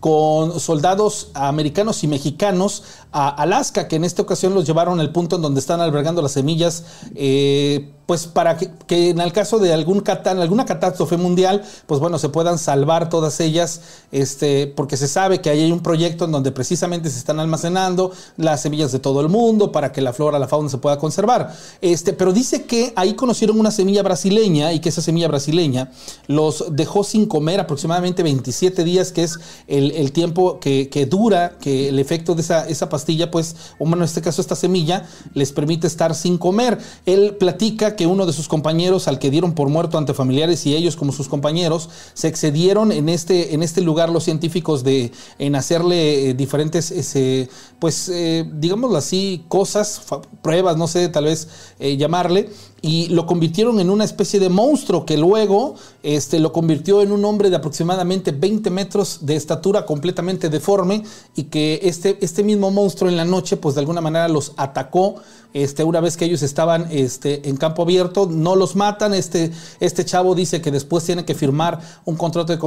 A: con soldados americanos y mexicanos a Alaska, que en esta ocasión los llevaron al punto en donde están albergando las semillas eh, pues para que, en el caso de algún alguna catástrofe mundial, pues bueno, se puedan salvar todas ellas, este, porque se sabe que ahí hay un proyecto en donde precisamente se están almacenando las semillas de todo el mundo para que la flora, la fauna se pueda conservar. Este, pero dice que ahí conocieron una semilla brasileña y que esa semilla brasileña los dejó sin comer aproximadamente 27 días, que es el, tiempo que, dura, que el efecto de esa, esa pues, o bueno, en este caso esta semilla, les permite estar sin comer. Él platica que uno de sus compañeros, al que dieron por muerto ante familiares y ellos como sus compañeros, se excedieron en este, en este lugar los científicos de en hacerle eh, diferentes, ese, pues, eh, digámoslo así, cosas, pruebas, no sé, tal vez eh, llamarle, y lo convirtieron en una especie de monstruo que luego este, lo convirtió en un hombre de aproximadamente 20 metros de estatura completamente deforme y que este, este mismo monstruo en la noche pues de alguna manera los atacó este, una vez que ellos estaban este, en campo abierto, no los matan. Este, este chavo dice que después tiene que firmar un contrato de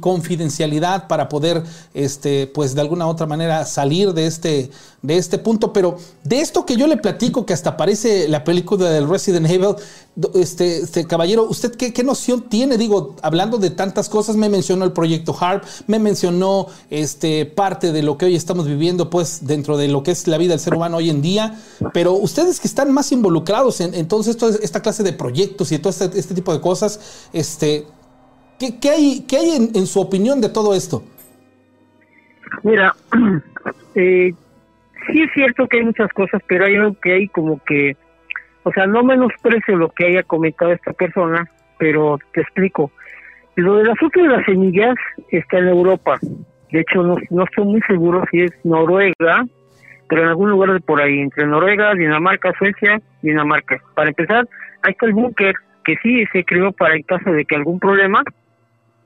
A: confidencialidad para poder, este, pues de alguna otra manera salir de este, de este punto. Pero de esto que yo le platico, que hasta aparece la película del Resident Evil, este, este caballero, ¿usted qué, noción tiene? Digo, hablando de tantas cosas, me mencionó el proyecto HARP, me mencionó este, parte de lo que hoy estamos viviendo, pues dentro de lo que es la vida del ser humano hoy en día, pero ustedes que están más involucrados en, en esta clase de proyectos y todo este, este, tipo de cosas, este, ¿qué, hay, qué hay en, su opinión de todo esto?
D: Mira, [clears throat] eh, sí es cierto que hay muchas cosas, pero hay algo que hay como que, o sea, no menosprecio lo que haya comentado esta persona, pero te explico. Lo del asunto de las semillas está en Europa. De hecho, no, no estoy muy seguro si es Noruega pero en algún lugar de por ahí, entre Noruega, Dinamarca, Suecia, Dinamarca. Para empezar, ahí está el búnker que sí se creó para el caso de que algún problema,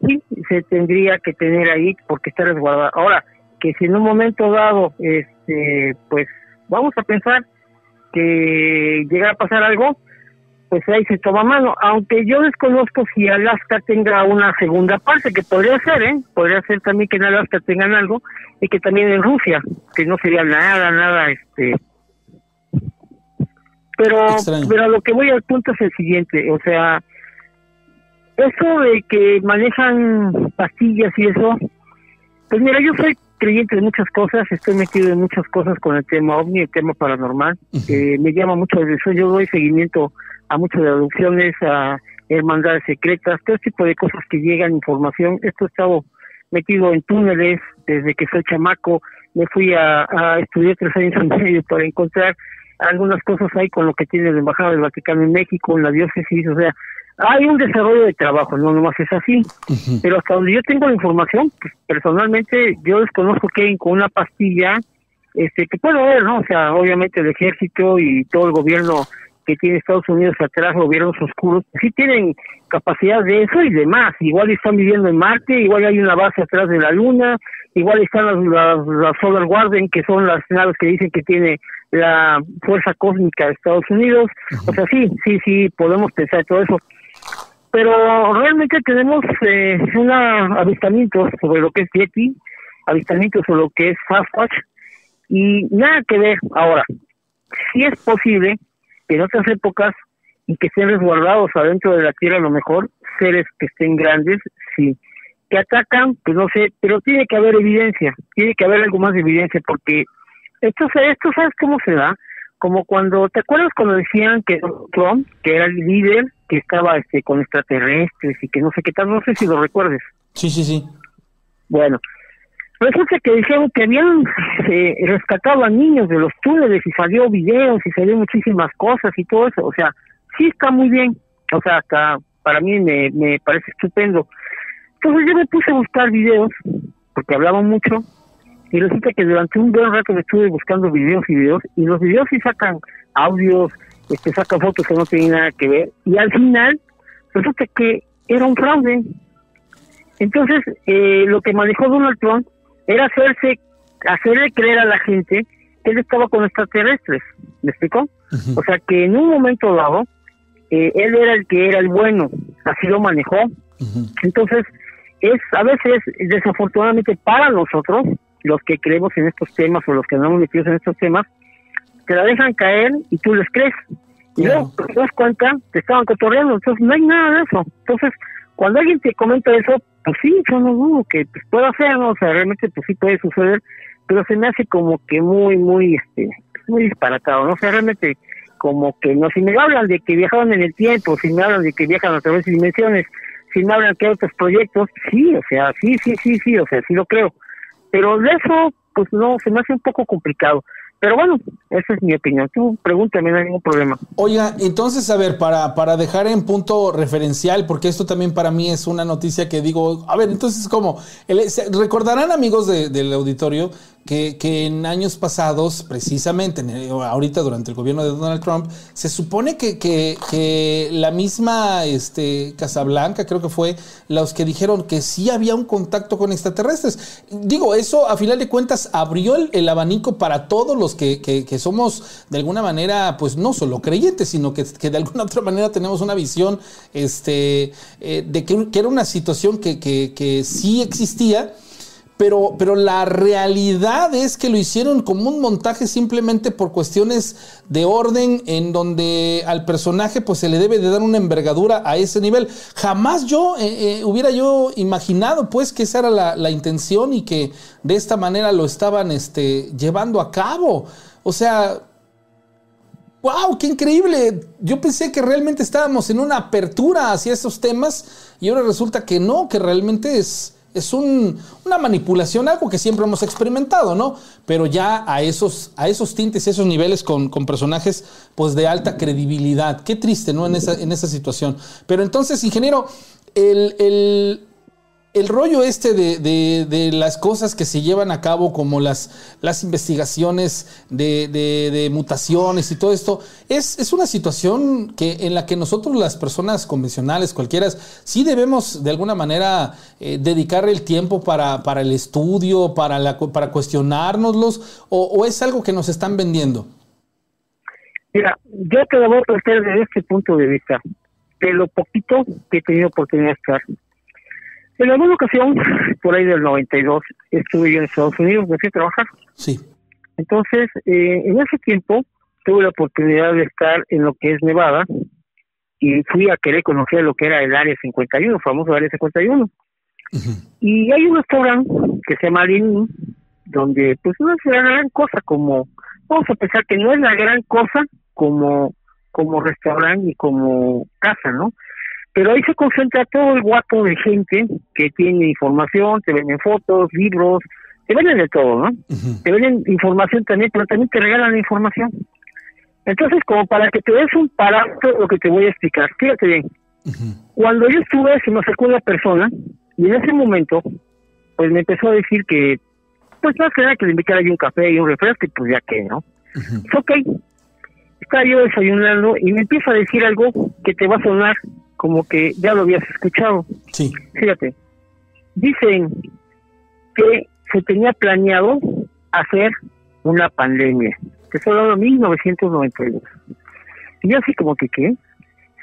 D: sí se tendría que tener ahí porque está resguardado. Ahora, que si en un momento dado, este, pues vamos a pensar que llega a pasar algo, pues ahí se toma mano. Aunque yo desconozco si Alaska tenga una segunda parte, que podría ser, ¿eh? Podría ser también que en Alaska tengan algo y que también en Rusia, que no sería nada, nada, este. Pero, pero a lo que voy al punto es el siguiente, o sea, eso de que manejan pastillas y eso, pues mira, yo soy creyente de muchas cosas, estoy metido en muchas cosas con el tema ovni, el tema paranormal, eh, me llama mucho la atención, yo doy seguimiento a muchas deducciones, a hermandades secretas, todo tipo de cosas que llegan, información. Esto he estado metido en túneles desde que soy chamaco, me fui a, estudiar tres años en medio para encontrar algunas cosas ahí con lo que tiene la Embajada del Vaticano en México, en la diócesis, o sea, hay un desarrollo de trabajo, no nomás es así, pero hasta donde yo tengo la información, pues, personalmente yo desconozco que con una pastilla este que puedo ver, ¿no? O sea, obviamente el ejército y todo el gobierno que tiene Estados Unidos atrás, gobiernos oscuros, sí tienen capacidad de eso y demás. Igual están viviendo en Marte, igual hay una base atrás de la Luna, igual están las, las, Solar Guardian, que son las naves que dicen que tiene la Fuerza Cósmica de Estados Unidos. O sea, sí, sí, sí, podemos pensar todo eso. Pero realmente tenemos eh, un avistamiento sobre lo que es Yeti, avistamiento sobre lo que es Sasquatch, y nada que ver. Ahora, si es posible que en otras épocas y que estén resguardados adentro de la Tierra a lo mejor seres que estén grandes, sí. Que atacan, pues no sé, pero tiene que haber evidencia, tiene que haber algo más de evidencia, porque esto, esto ¿sabes cómo se da? Como cuando, ¿te acuerdas cuando decían que Trump, que era el líder, que estaba este con extraterrestres y que no sé qué tal, no sé si lo recuerdes.
A: Sí, sí, sí.
D: Bueno, Resulta que dijeron que habían eh, rescatado a niños de los túneles y salió videos y salió muchísimas cosas y todo eso. O sea, sí está muy bien. O sea, hasta para mí me, me parece estupendo. Entonces yo me puse a buscar videos, porque hablaban mucho, y resulta que durante un buen rato me estuve buscando videos y videos, y los videos sí sacan audios, este, sacan fotos que no tienen nada que ver, y al final resulta que era un fraude. Entonces, eh, lo que manejó Donald Trump era hacerse, hacerle creer a la gente que él estaba con extraterrestres, ¿me explicó? O sea que en un momento dado, eh, él era el que era el bueno, así lo manejó. Entonces, es a veces, desafortunadamente para nosotros, los que creemos en estos temas o los que no hemos metido en estos temas, te la dejan caer y tú les crees. Y luego te das cuenta, te estaban cotorreando, entonces no hay nada de eso. Entonces, cuando alguien te comenta eso, pues sí, yo no dudo que pues, pueda ser, ¿no? O sea, realmente pues sí puede suceder, pero se me hace como que muy, muy, este, muy disparatado, ¿no? O sea, realmente como que no, si me hablan de que viajaron en el tiempo, si me hablan de que viajan a través de dimensiones, si me hablan que hay otros proyectos, sí, o sea, sí, sí, sí, sí, o sea, sí lo creo. Pero de eso, pues no, se me hace un poco complicado. Pero bueno, esa es mi opinión. Tú pregúntame, no hay ningún problema.
A: Oiga, entonces, a ver, para, para dejar en punto referencial, porque esto también para mí es una noticia que digo, a ver, entonces, como, recordarán amigos del auditorio que, que, en años pasados, precisamente, ahorita durante el gobierno de Donald Trump, se supone que, que, la misma este, Casablanca, creo que fue, los que dijeron que sí había un contacto con extraterrestres. Digo, eso a final de cuentas abrió el, abanico para todos los que, somos de alguna manera, pues no solo creyentes, sino que, de alguna [laughs] otra manera tenemos una visión este, eh, de que, era una situación que sí existía pero, pero la realidad es que lo hicieron como un montaje simplemente por cuestiones de orden en donde al personaje pues se le debe de dar una envergadura a ese nivel. Jamás yo eh, eh, hubiera yo imaginado pues que esa era la, intención y que de esta manera lo estaban este, llevando a cabo. O sea, ¡Wow! ¡Qué increíble! Yo pensé que realmente estábamos en una apertura hacia esos temas y ahora resulta que no, que realmente es, es una manipulación, algo que siempre hemos experimentado, ¿no? Pero ya a esos, a esos tintes, esos niveles con, personajes pues de alta credibilidad. Qué triste, ¿no? En esa, en esa situación. Pero entonces, ingeniero, el, el rollo este de, las cosas que se llevan a cabo, como las, las investigaciones de, mutaciones y todo esto, es, es, una situación que, en la que nosotros, las personas convencionales, cualquiera, sí debemos de alguna manera eh, dedicar el tiempo para, para, el estudio, para, la, para cuestionárnoslos, o, es algo que nos están vendiendo.
D: Mira, yo te lo voy a plantear desde este punto de vista, de lo poquito que he tenido oportunidad de estar en alguna ocasión, por ahí del 92, estuve yo en Estados Unidos, me fui a trabajar.
A: Sí.
D: Entonces, eh, en ese tiempo, tuve la oportunidad de estar en lo que es Nevada y fui a querer conocer lo que era el Área 51, el famoso Área 51. Y hay un restaurante que se llama Lenin, donde pues no es la gran cosa como, vamos a pensar que no es la gran cosa como, como restaurante y como casa, ¿no? Pero ahí se concentra todo el guapo de gente que tiene información, te venden fotos, libros, te venden de todo, ¿no? Te venden información también, pero también te regalan información. Entonces, como para que te des un parámetro, lo que te voy a explicar, fíjate bien. Cuando yo estuve, se me acercó una persona y en ese momento, pues me empezó a decir que pues más que nada que le invitara yo un café y un refresco, y pues ya que, ¿no?
A: Ujú.
D: Ok. Estaba yo desayunando y me empieza a decir algo que te va a sonar como que ya lo habías escuchado.
A: Sí.
D: Fíjate, dicen que se tenía planeado hacer una pandemia, que fue en 1992. Y yo así como que, ¿qué?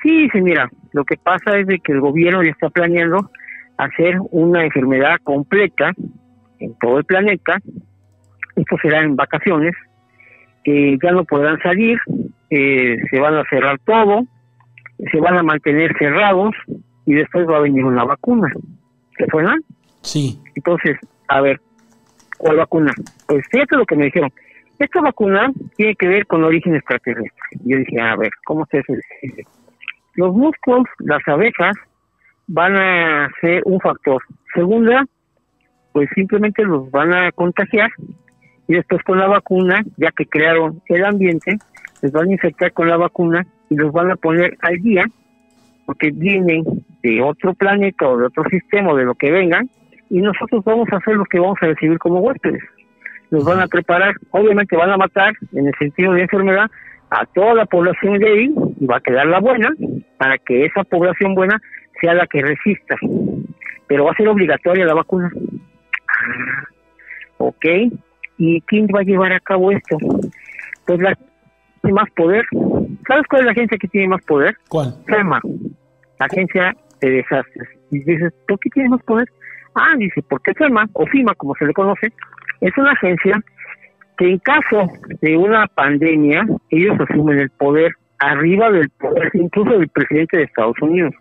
D: Sí, dice, mira, lo que pasa es de que el gobierno ya está planeando hacer una enfermedad completa en todo el planeta. Esto será en vacaciones, ya no podrán salir, eh, se van a cerrar todo, se van a mantener cerrados y después va a venir una vacuna. ¿Te suena?
A: Sí.
D: Entonces, a ver, ¿cuál vacuna? Pues fíjate lo que me dijeron. Esta vacuna tiene que ver con origen extraterrestre. Yo dije, a ver, ¿cómo se hace? Los músculos, las abejas, van a ser un factor. Segunda, pues simplemente los van a contagiar y después con la vacuna, ya que crearon el ambiente, les van a infectar con la vacuna y los van a poner al día porque vienen de otro planeta o de otro sistema de lo que vengan y nosotros vamos a hacer lo que vamos a recibir como huéspedes. Los van a preparar, obviamente van a matar en el sentido de enfermedad a toda la población de ahí y va a quedar la buena para que esa población buena sea la que resista. Pero va a ser obligatoria la vacuna. Ah, ok. ¿Y quién va a llevar a cabo esto? Pues la más poder. ¿Sabes cuál es la agencia que tiene más poder?
A: ¿Cuál?
D: FEMA, Agencia de Desastres. Y dices, ¿por qué tiene más poder? Ah, dice, porque FEMA, o FIMA como se le conoce, es una agencia que en caso de una pandemia, ellos asumen el poder arriba del poder, incluso del presidente de Estados Unidos.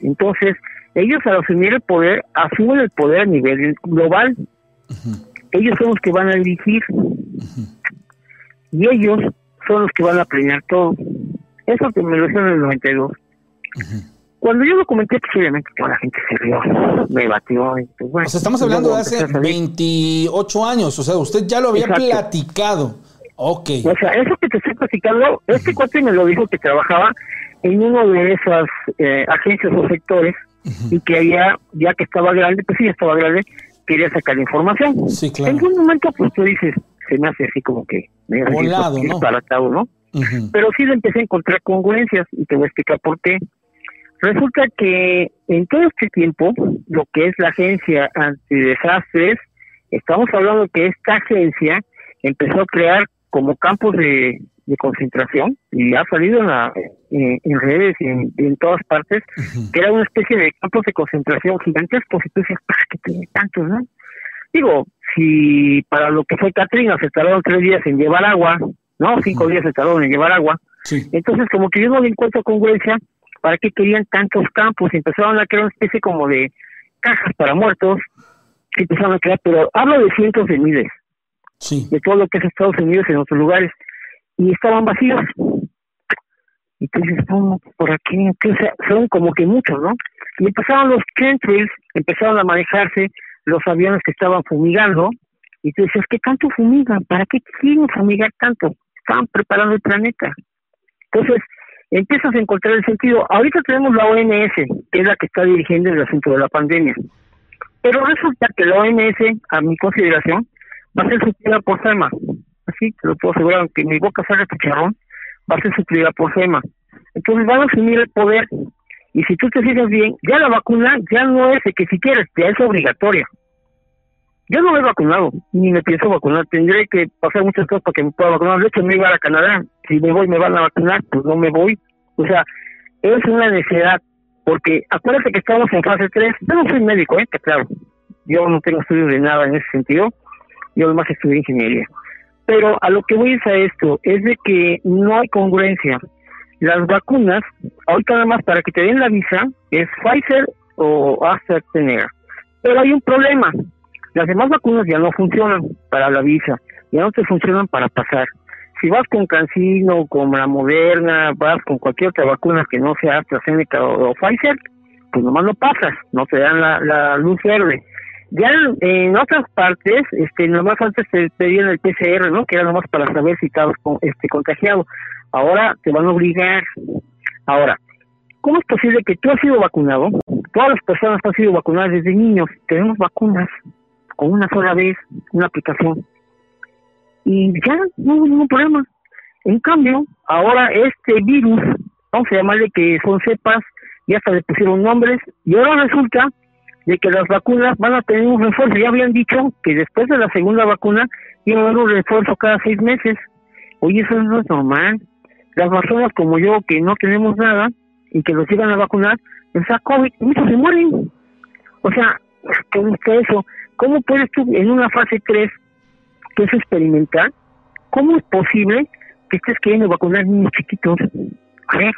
D: Entonces, ellos al asumir el poder, asumen el poder a nivel global. Ellos son los que van a dirigir y ellos son los que van a planear todo. Eso que me lo hicieron en el 92.
A: Ujú.
D: Cuando yo lo comenté, pues obviamente toda la gente se rió, [laughs] me batió. y, pues, bueno,
A: O sea, estamos hablando de hace
D: empecé a salir.
A: 28 años. O sea, usted ya lo había
D: Exacto.
A: platicado. Ok.
D: O sea, eso que te estoy platicando, este cuate me lo dijo que trabajaba en uno de esas eh, agencias o sectores y que había, ya que estaba grande, pues sí, estaba grande, quería sacar información.
A: Sí, claro.
D: En un momento, pues tú dices, se me hace así como que me
A: Volado, ¿no?
D: disparatado, ¿no?
A: Ujú.
D: Pero sí le empecé a encontrar congruencias y te voy a explicar por qué. Resulta que en todo este tiempo, lo que es la agencia antidesastres, estamos hablando que esta agencia empezó a crear como campos de, de concentración y ha salido en, la- en- en redes y en, en todas partes,
A: Ujú.
D: que era una especie de campos de concentración gigantescos y tú dices, ¿para qué tiene tantos, no? Digo, si para lo que fue Katrina se tardaron tres días en llevar agua, ¿no? Cinco días se tardaron en llevar agua,
A: Sí.
D: entonces, como que yo no le encuentro congruencia, ¿para qué querían tantos campos? Empezaron a crear una especie como de cajas para muertos, y empezaron a crear, pero hablo de cientos de miles,
A: Sí.
D: de todo lo que es Estados Unidos en otros lugares, y estaban vacíos. Y tú dices, no, ¿por aquí? O sea, son como que muchos, ¿no? Y empezaron los chemtrails, empezaron a manejarse los aviones que estaban fumigando, y tú dices, ¿qué tanto fumigan? ¿Para qué quieren fumigar tanto? Estaban preparando el planeta. Entonces, empiezas a encontrar el sentido. Ahorita tenemos la OMS, que es la que está dirigiendo el asunto de la pandemia. Pero resulta que la OMS, a mi consideración, va a ser suplida por FEMA. Así te lo puedo asegurar, aunque mi boca salga chicharrón, va a ser suplida por FEMA. Entonces van a asumir el poder. Y si tú te fijas bien, ya la vacuna ya no es de que si quieres, ya es obligatoria. Yo no me he vacunado, ni me pienso vacunar. Tendré que pasar muchas cosas para que me pueda vacunar. De hecho, me iba a Canadá. Si me voy, me van a vacunar, pues no me voy. O sea, es una necesidad. Porque acuérdate que estamos en fase 3. Yo no soy médico, ¿eh? Que claro. Yo no tengo estudios de nada en ese sentido. Yo además estudié ingeniería. Pero a lo que voy es a esto, es de que no hay congruencia. Las vacunas, ahorita nada más para que te den la visa, es Pfizer o AstraZeneca. Pero hay un problema. Las demás vacunas ya no funcionan para la visa, ya no te funcionan para pasar. Si vas con Cancino, con la Moderna, vas con cualquier otra vacuna que no sea AstraZeneca o, Pfizer, pues nomás no pasas, no te dan la, luz verde. Ya en, en otras partes, este, nomás antes te pedían el PCR, ¿no? Que era nomás para saber si estabas con, este, contagiado. Ahora te van a obligar. Ahora, ¿cómo es posible que tú has sido vacunado? Todas las personas han sido vacunadas desde niños. Tenemos vacunas. Con una sola vez, una aplicación. Y ya no hubo ningún problema. En cambio, ahora este virus, vamos a llamarle que son cepas, ya hasta le pusieron nombres, y ahora resulta de que las vacunas van a tener un refuerzo. Ya habían dicho que después de la segunda vacuna iba a haber un refuerzo cada seis meses. Oye, eso no es normal. Las personas como yo, que no tenemos nada y que los llegan a vacunar, les da COVID, muchos se mueren. O sea, ¿cómo está eso? ¿Cómo puedes tú en una fase 3, que es experimental, cómo es posible que estés queriendo vacunar niños chiquitos? A ver,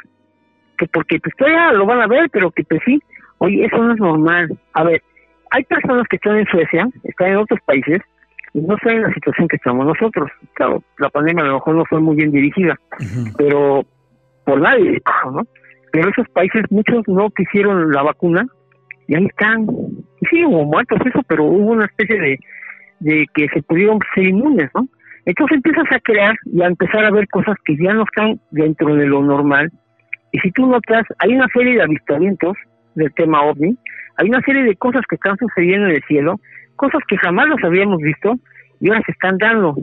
D: que porque pues todavía lo van a ver, pero que pues sí, Oye, eso no es normal. A ver, hay personas que están en Suecia, están en otros países, y no saben la situación que estamos nosotros. Claro, la pandemia a lo mejor no fue muy bien dirigida, pero por nadie, ¿no? Pero esos países, muchos no quisieron la vacuna, y ahí están. Sí, hubo muertos, eso, pero hubo una especie de, de que se pudieron ser inmunes, ¿no? Entonces empiezas a crear y a empezar a ver cosas que ya no están dentro de lo normal. Y si tú notas, hay una serie de avistamientos del tema OVNI, hay una serie de cosas que están sucediendo en el cielo, cosas que jamás los habíamos visto y ahora se están dando.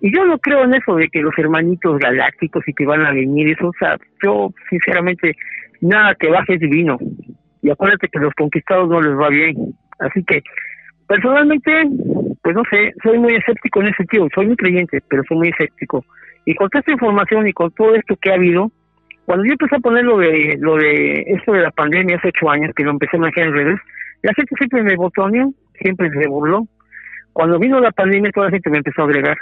D: Y yo no creo en eso de que los hermanitos galácticos y que van a venir, eso, o sea, yo sinceramente, nada que baje es divino. Y acuérdate que los conquistados no les va bien. Así que, personalmente, pues no sé, soy muy escéptico en ese sentido, soy muy creyente, pero soy muy escéptico. Y con toda esta información y con todo esto que ha habido, cuando yo empecé a poner lo de, lo de esto de la pandemia hace ocho años, que lo empecé a manejar en redes, la gente siempre me votó, siempre se burló. Cuando vino la pandemia, toda la gente me empezó a agregar.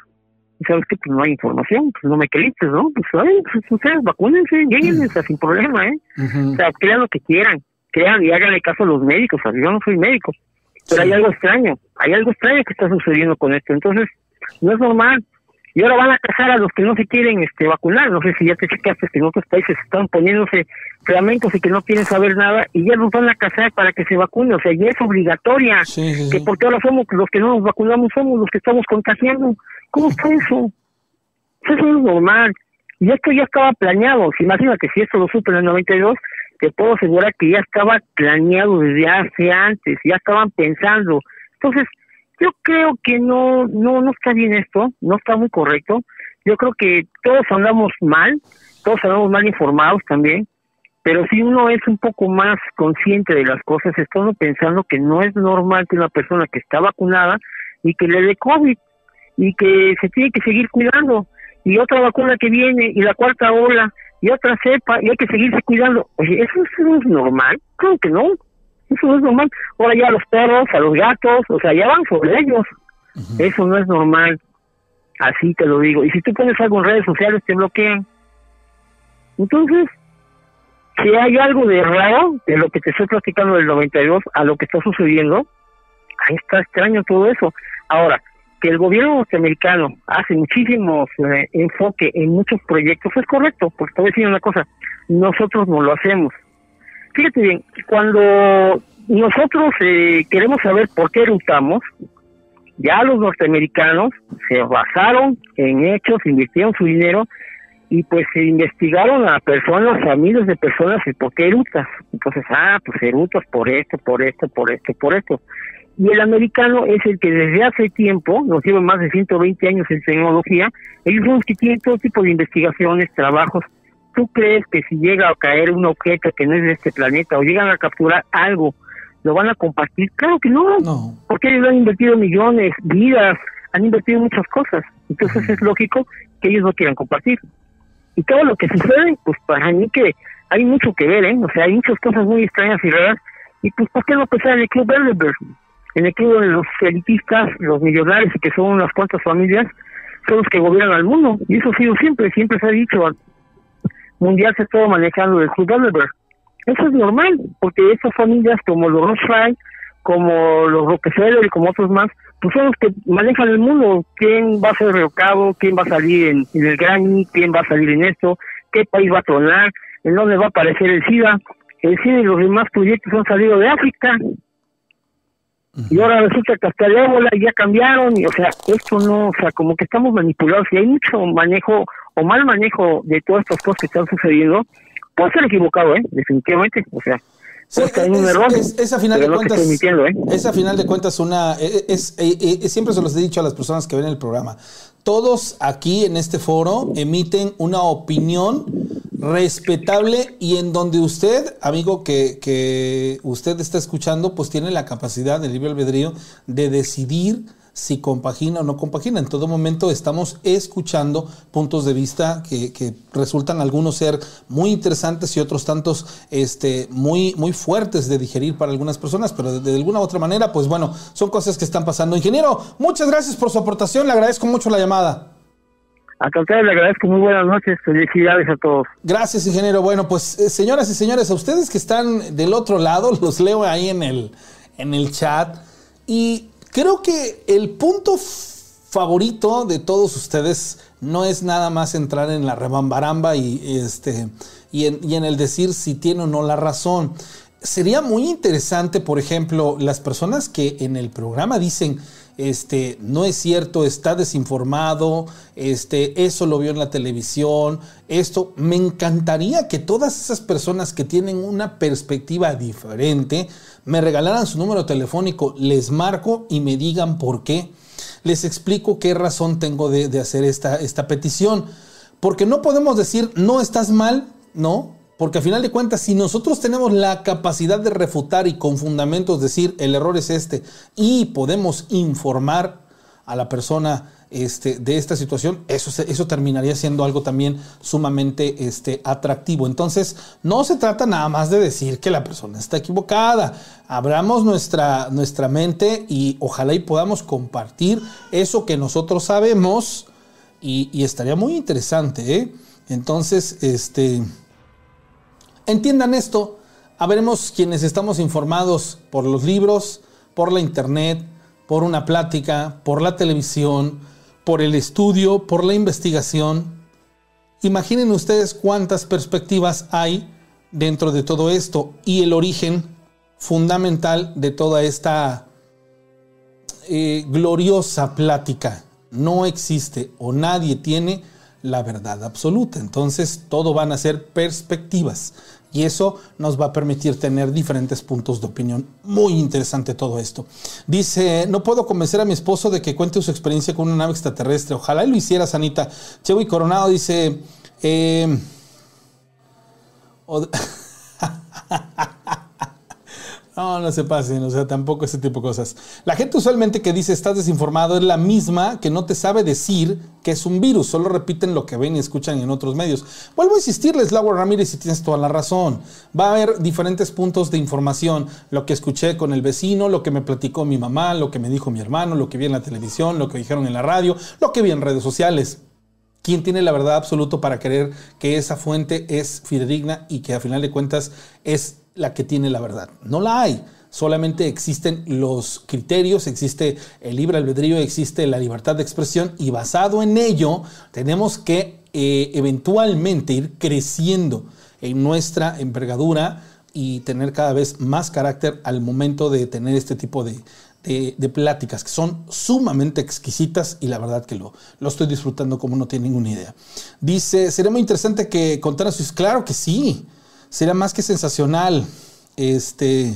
D: Y sabes que pues no hay información, pues no me creíste, ¿no? Pues, ay, pues ustedes vacúnense, lleguen sin problema, ¿eh? O sea, crean lo que quieran, crean y háganle caso a los médicos, o yo no soy médico, pero hay algo extraño, hay algo extraño que está sucediendo con esto, entonces no es normal, y ahora van a casar a los que no se quieren este vacunar. No sé si ya te checaste que en otros países están poniéndose flamencos y que no quieren saber nada y ya los van a casar para que se vacunen. O sea, ya es obligatoria. que porque ahora somos los que no nos vacunamos, somos los que estamos contagiando. ¿Cómo está eso? Eso no es normal. Y esto ya estaba planeado. Imagínate, si esto lo supe en el 92, te puedo asegurar que ya estaba planeado desde hace antes, ya estaban pensando. Entonces, yo creo que no, no, no está bien esto, no está muy correcto. Yo creo que todos andamos mal, todos andamos mal informados también, pero si uno es un poco más consciente de las cosas, está uno pensando que no es normal que una persona que está vacunada y que le dé COVID y que se tiene que seguir cuidando y otra vacuna que viene y la cuarta ola y otra cepa y hay que seguirse cuidando. Oye, ¿eso, eso es normal? Creo que no. Eso no es normal. Ahora ya a los perros, a los gatos, o sea, ya van sobre ellos. Eso no es normal. Así te lo digo. Y si tú pones algo en redes sociales, te bloquean. Entonces, si hay algo de raro de lo que te estoy platicando del 92 a lo que está sucediendo, ahí está extraño todo eso. Ahora, que el gobierno norteamericano hace muchísimos eh, enfoque en muchos proyectos es correcto, porque te voy a decir una cosa, nosotros no lo hacemos. Fíjate bien, cuando nosotros eh, queremos saber por qué eruptamos, ya los norteamericanos se basaron en hechos, invirtieron su dinero y pues se investigaron a personas, a miles de personas el por qué erutas. Entonces, ah, pues erutas por esto, por esto, por esto, por esto. Y el americano es el que desde hace tiempo, nos lleva más de 120 años en tecnología, ellos son los que tienen todo tipo de investigaciones, trabajos ¿Tú crees que si llega a caer un objeto que no es de este planeta o llegan a capturar algo, lo van a compartir? Claro que no, porque ellos han invertido millones, vidas, han invertido muchas cosas. Entonces es lógico que ellos no quieran compartir. Y todo lo que sucede, pues para mí que hay mucho que ver, ¿eh? O sea, hay muchas cosas muy extrañas y raras. Y pues, ¿por qué no pensar en el Club Bilderberg? En el club de los elitistas, los millonarios, que son unas cuantas familias, son los que gobiernan al mundo. Y eso ha sido siempre, siempre se ha dicho, mundial se estuvo manejando el Club Bilderberg. Eso es normal, porque esas familias como los Rothschild, como los Rockefeller y como otros más, pues son los que manejan el mundo. ¿Quién va a ser revocado? ¿Quién va a salir en, el Grammy? ¿Quién va a salir en esto? ¿Qué país va a tronar? ¿En dónde va a aparecer el SIDA? El SIDA y los demás proyectos han salido de África. Y ahora resulta que hasta ébola ya cambiaron, y o sea, esto no, o sea, como que estamos manipulados y hay mucho manejo o mal manejo de todas estas cosas que están sucediendo, puede ser equivocado, ¿eh? Definitivamente, o sea,
A: Sí,
D: Pues que hay un
A: es-
D: error.
A: es- es a final de cuentas.
D: ¿eh?
A: Es a final de cuentas una. eh, Es, eh, eh, siempre se los he dicho a las personas que ven el programa. Todos aquí en este foro emiten una opinión respetable y en donde usted, amigo, que, que usted está escuchando, pues tiene la capacidad del libre albedrío de decidir si compagina o no compagina. En todo momento estamos escuchando puntos de vista que, que resultan algunos ser muy interesantes y otros tantos este, muy, muy fuertes de digerir para algunas personas, pero de, de alguna u otra manera, pues bueno, son cosas que están pasando. Ingeniero, muchas gracias por su aportación, le agradezco mucho la llamada.
D: Al contrario, le agradezco muy buenas noches. Felicidades a todos.
A: Gracias, ingeniero. Bueno, pues eh, señoras y señores, a ustedes que están del otro lado, [laughs] los leo ahí en el, en el chat. Y creo que el punto favorito de todos ustedes no es nada más entrar en la rebambaramba y, este, en, y en el decir si tiene o no la razón. Sería muy interesante, por ejemplo, las personas que en el programa dicen, este, no es cierto, está desinformado, este, eso lo vio en la televisión, esto, me encantaría que todas esas personas que tienen una perspectiva diferente me regalaran su número telefónico, les marco y me digan por qué. Les explico qué razón tengo de, de hacer esta, esta petición. Porque no podemos decir, no estás mal, no, porque a final de cuentas, si nosotros tenemos la capacidad de refutar y con fundamentos decir el error es este y podemos informar a la persona este, de esta situación, eso, eso terminaría siendo algo también sumamente este, atractivo. Entonces, no se trata nada más de decir que la persona está equivocada. Abramos nuestra, nuestra mente y ojalá y podamos compartir eso que nosotros sabemos y, y estaría muy interesante. ¿eh? Entonces, este... Entiendan esto. Habremos quienes estamos informados por los libros, por la internet, por una plática, por la televisión, por el estudio, por la investigación. Imaginen ustedes cuántas perspectivas hay dentro de todo esto y el origen fundamental de toda esta eh, gloriosa plática. No existe o nadie tiene la verdad absoluta. Entonces todo van a ser perspectivas. Y eso nos va a permitir tener diferentes puntos de opinión. Muy interesante todo esto. Dice, no puedo convencer a mi esposo de que cuente su experiencia con una nave extraterrestre. Ojalá y lo hiciera, Sanita. Chewy Coronado dice, eh, [laughs] No, no se pasen, o sea, tampoco ese tipo de cosas. La gente usualmente que dice estás desinformado es la misma que no te sabe decir que es un virus, solo repiten lo que ven y escuchan en otros medios. Vuelvo a insistirles, Laura Ramírez, si tienes toda la razón. Va a haber diferentes puntos de información, lo que escuché con el vecino, lo que me platicó mi mamá, lo que me dijo mi hermano, lo que vi en la televisión, lo que dijeron en la radio, lo que vi en redes sociales. ¿Quién tiene la verdad absoluta para creer que esa fuente es fidedigna y que a final de cuentas es la que tiene la verdad? No la hay. Solamente existen los criterios, existe el libre albedrío, existe la libertad de expresión y basado en ello tenemos que eh, eventualmente ir creciendo en nuestra envergadura y tener cada vez más carácter al momento de tener este tipo de, de, pláticas que son sumamente exquisitas y la verdad que lo, lo estoy disfrutando como no tiene ninguna idea. Dice, sería muy interesante que contaran sus... Claro que sí, sería más que sensacional. Este...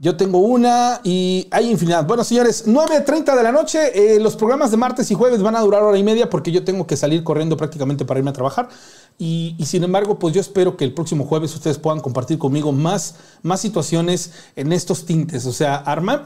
A: Yo tengo una y hay infinidad. Bueno, señores, 9.30 de la noche. eh, los programas de martes y jueves van a durar hora y media porque yo tengo que salir corriendo prácticamente para irme a trabajar. Y, sin embargo, pues yo espero que el próximo jueves ustedes puedan compartir conmigo más, más situaciones en estos tintes. O sea, arma-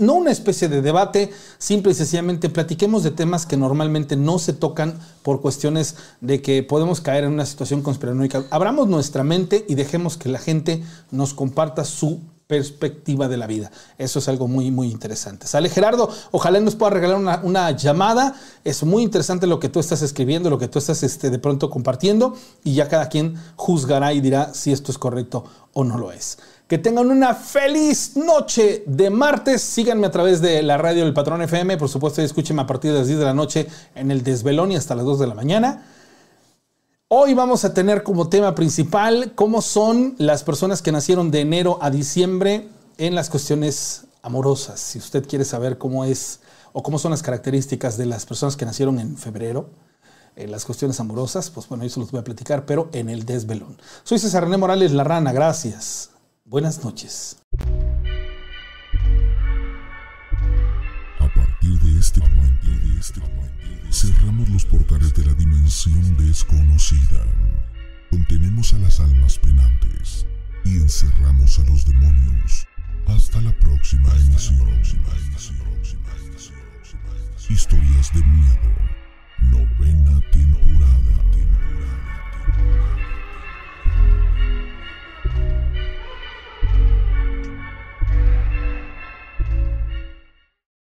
A: no una especie de debate, simple y sencillamente platiquemos de temas que normalmente no se tocan por cuestiones de que podemos caer en una situación conspiranoica. Abramos nuestra mente y dejemos que la gente nos comparta su perspectiva de la vida. Eso es algo muy, muy interesante. Sale Gerardo, ojalá nos pueda regalar una, una llamada. Es muy interesante lo que tú estás escribiendo, lo que tú estás este, de pronto compartiendo y ya cada quien juzgará y dirá si esto es correcto o no lo es. Que tengan una feliz noche de martes. Síganme a través de la radio del Patrón FM. Por supuesto, escúchenme a partir de las 10 de la noche en el Desvelón y hasta las 2 de la mañana. Hoy vamos a tener como tema principal cómo son las personas que nacieron de enero a diciembre en las cuestiones amorosas. Si usted quiere saber cómo es o cómo son las características de las personas que nacieron en febrero, en las cuestiones amorosas, pues bueno, eso los voy a platicar, pero en el desvelón. Soy César René Morales La Rana, gracias. Buenas noches.
E: cerramos los portales de la dimensión desconocida. Contenemos a las almas penantes y encerramos a los demonios. Hasta la próxima emisión. Historias de miedo. Novena temporada. temporada.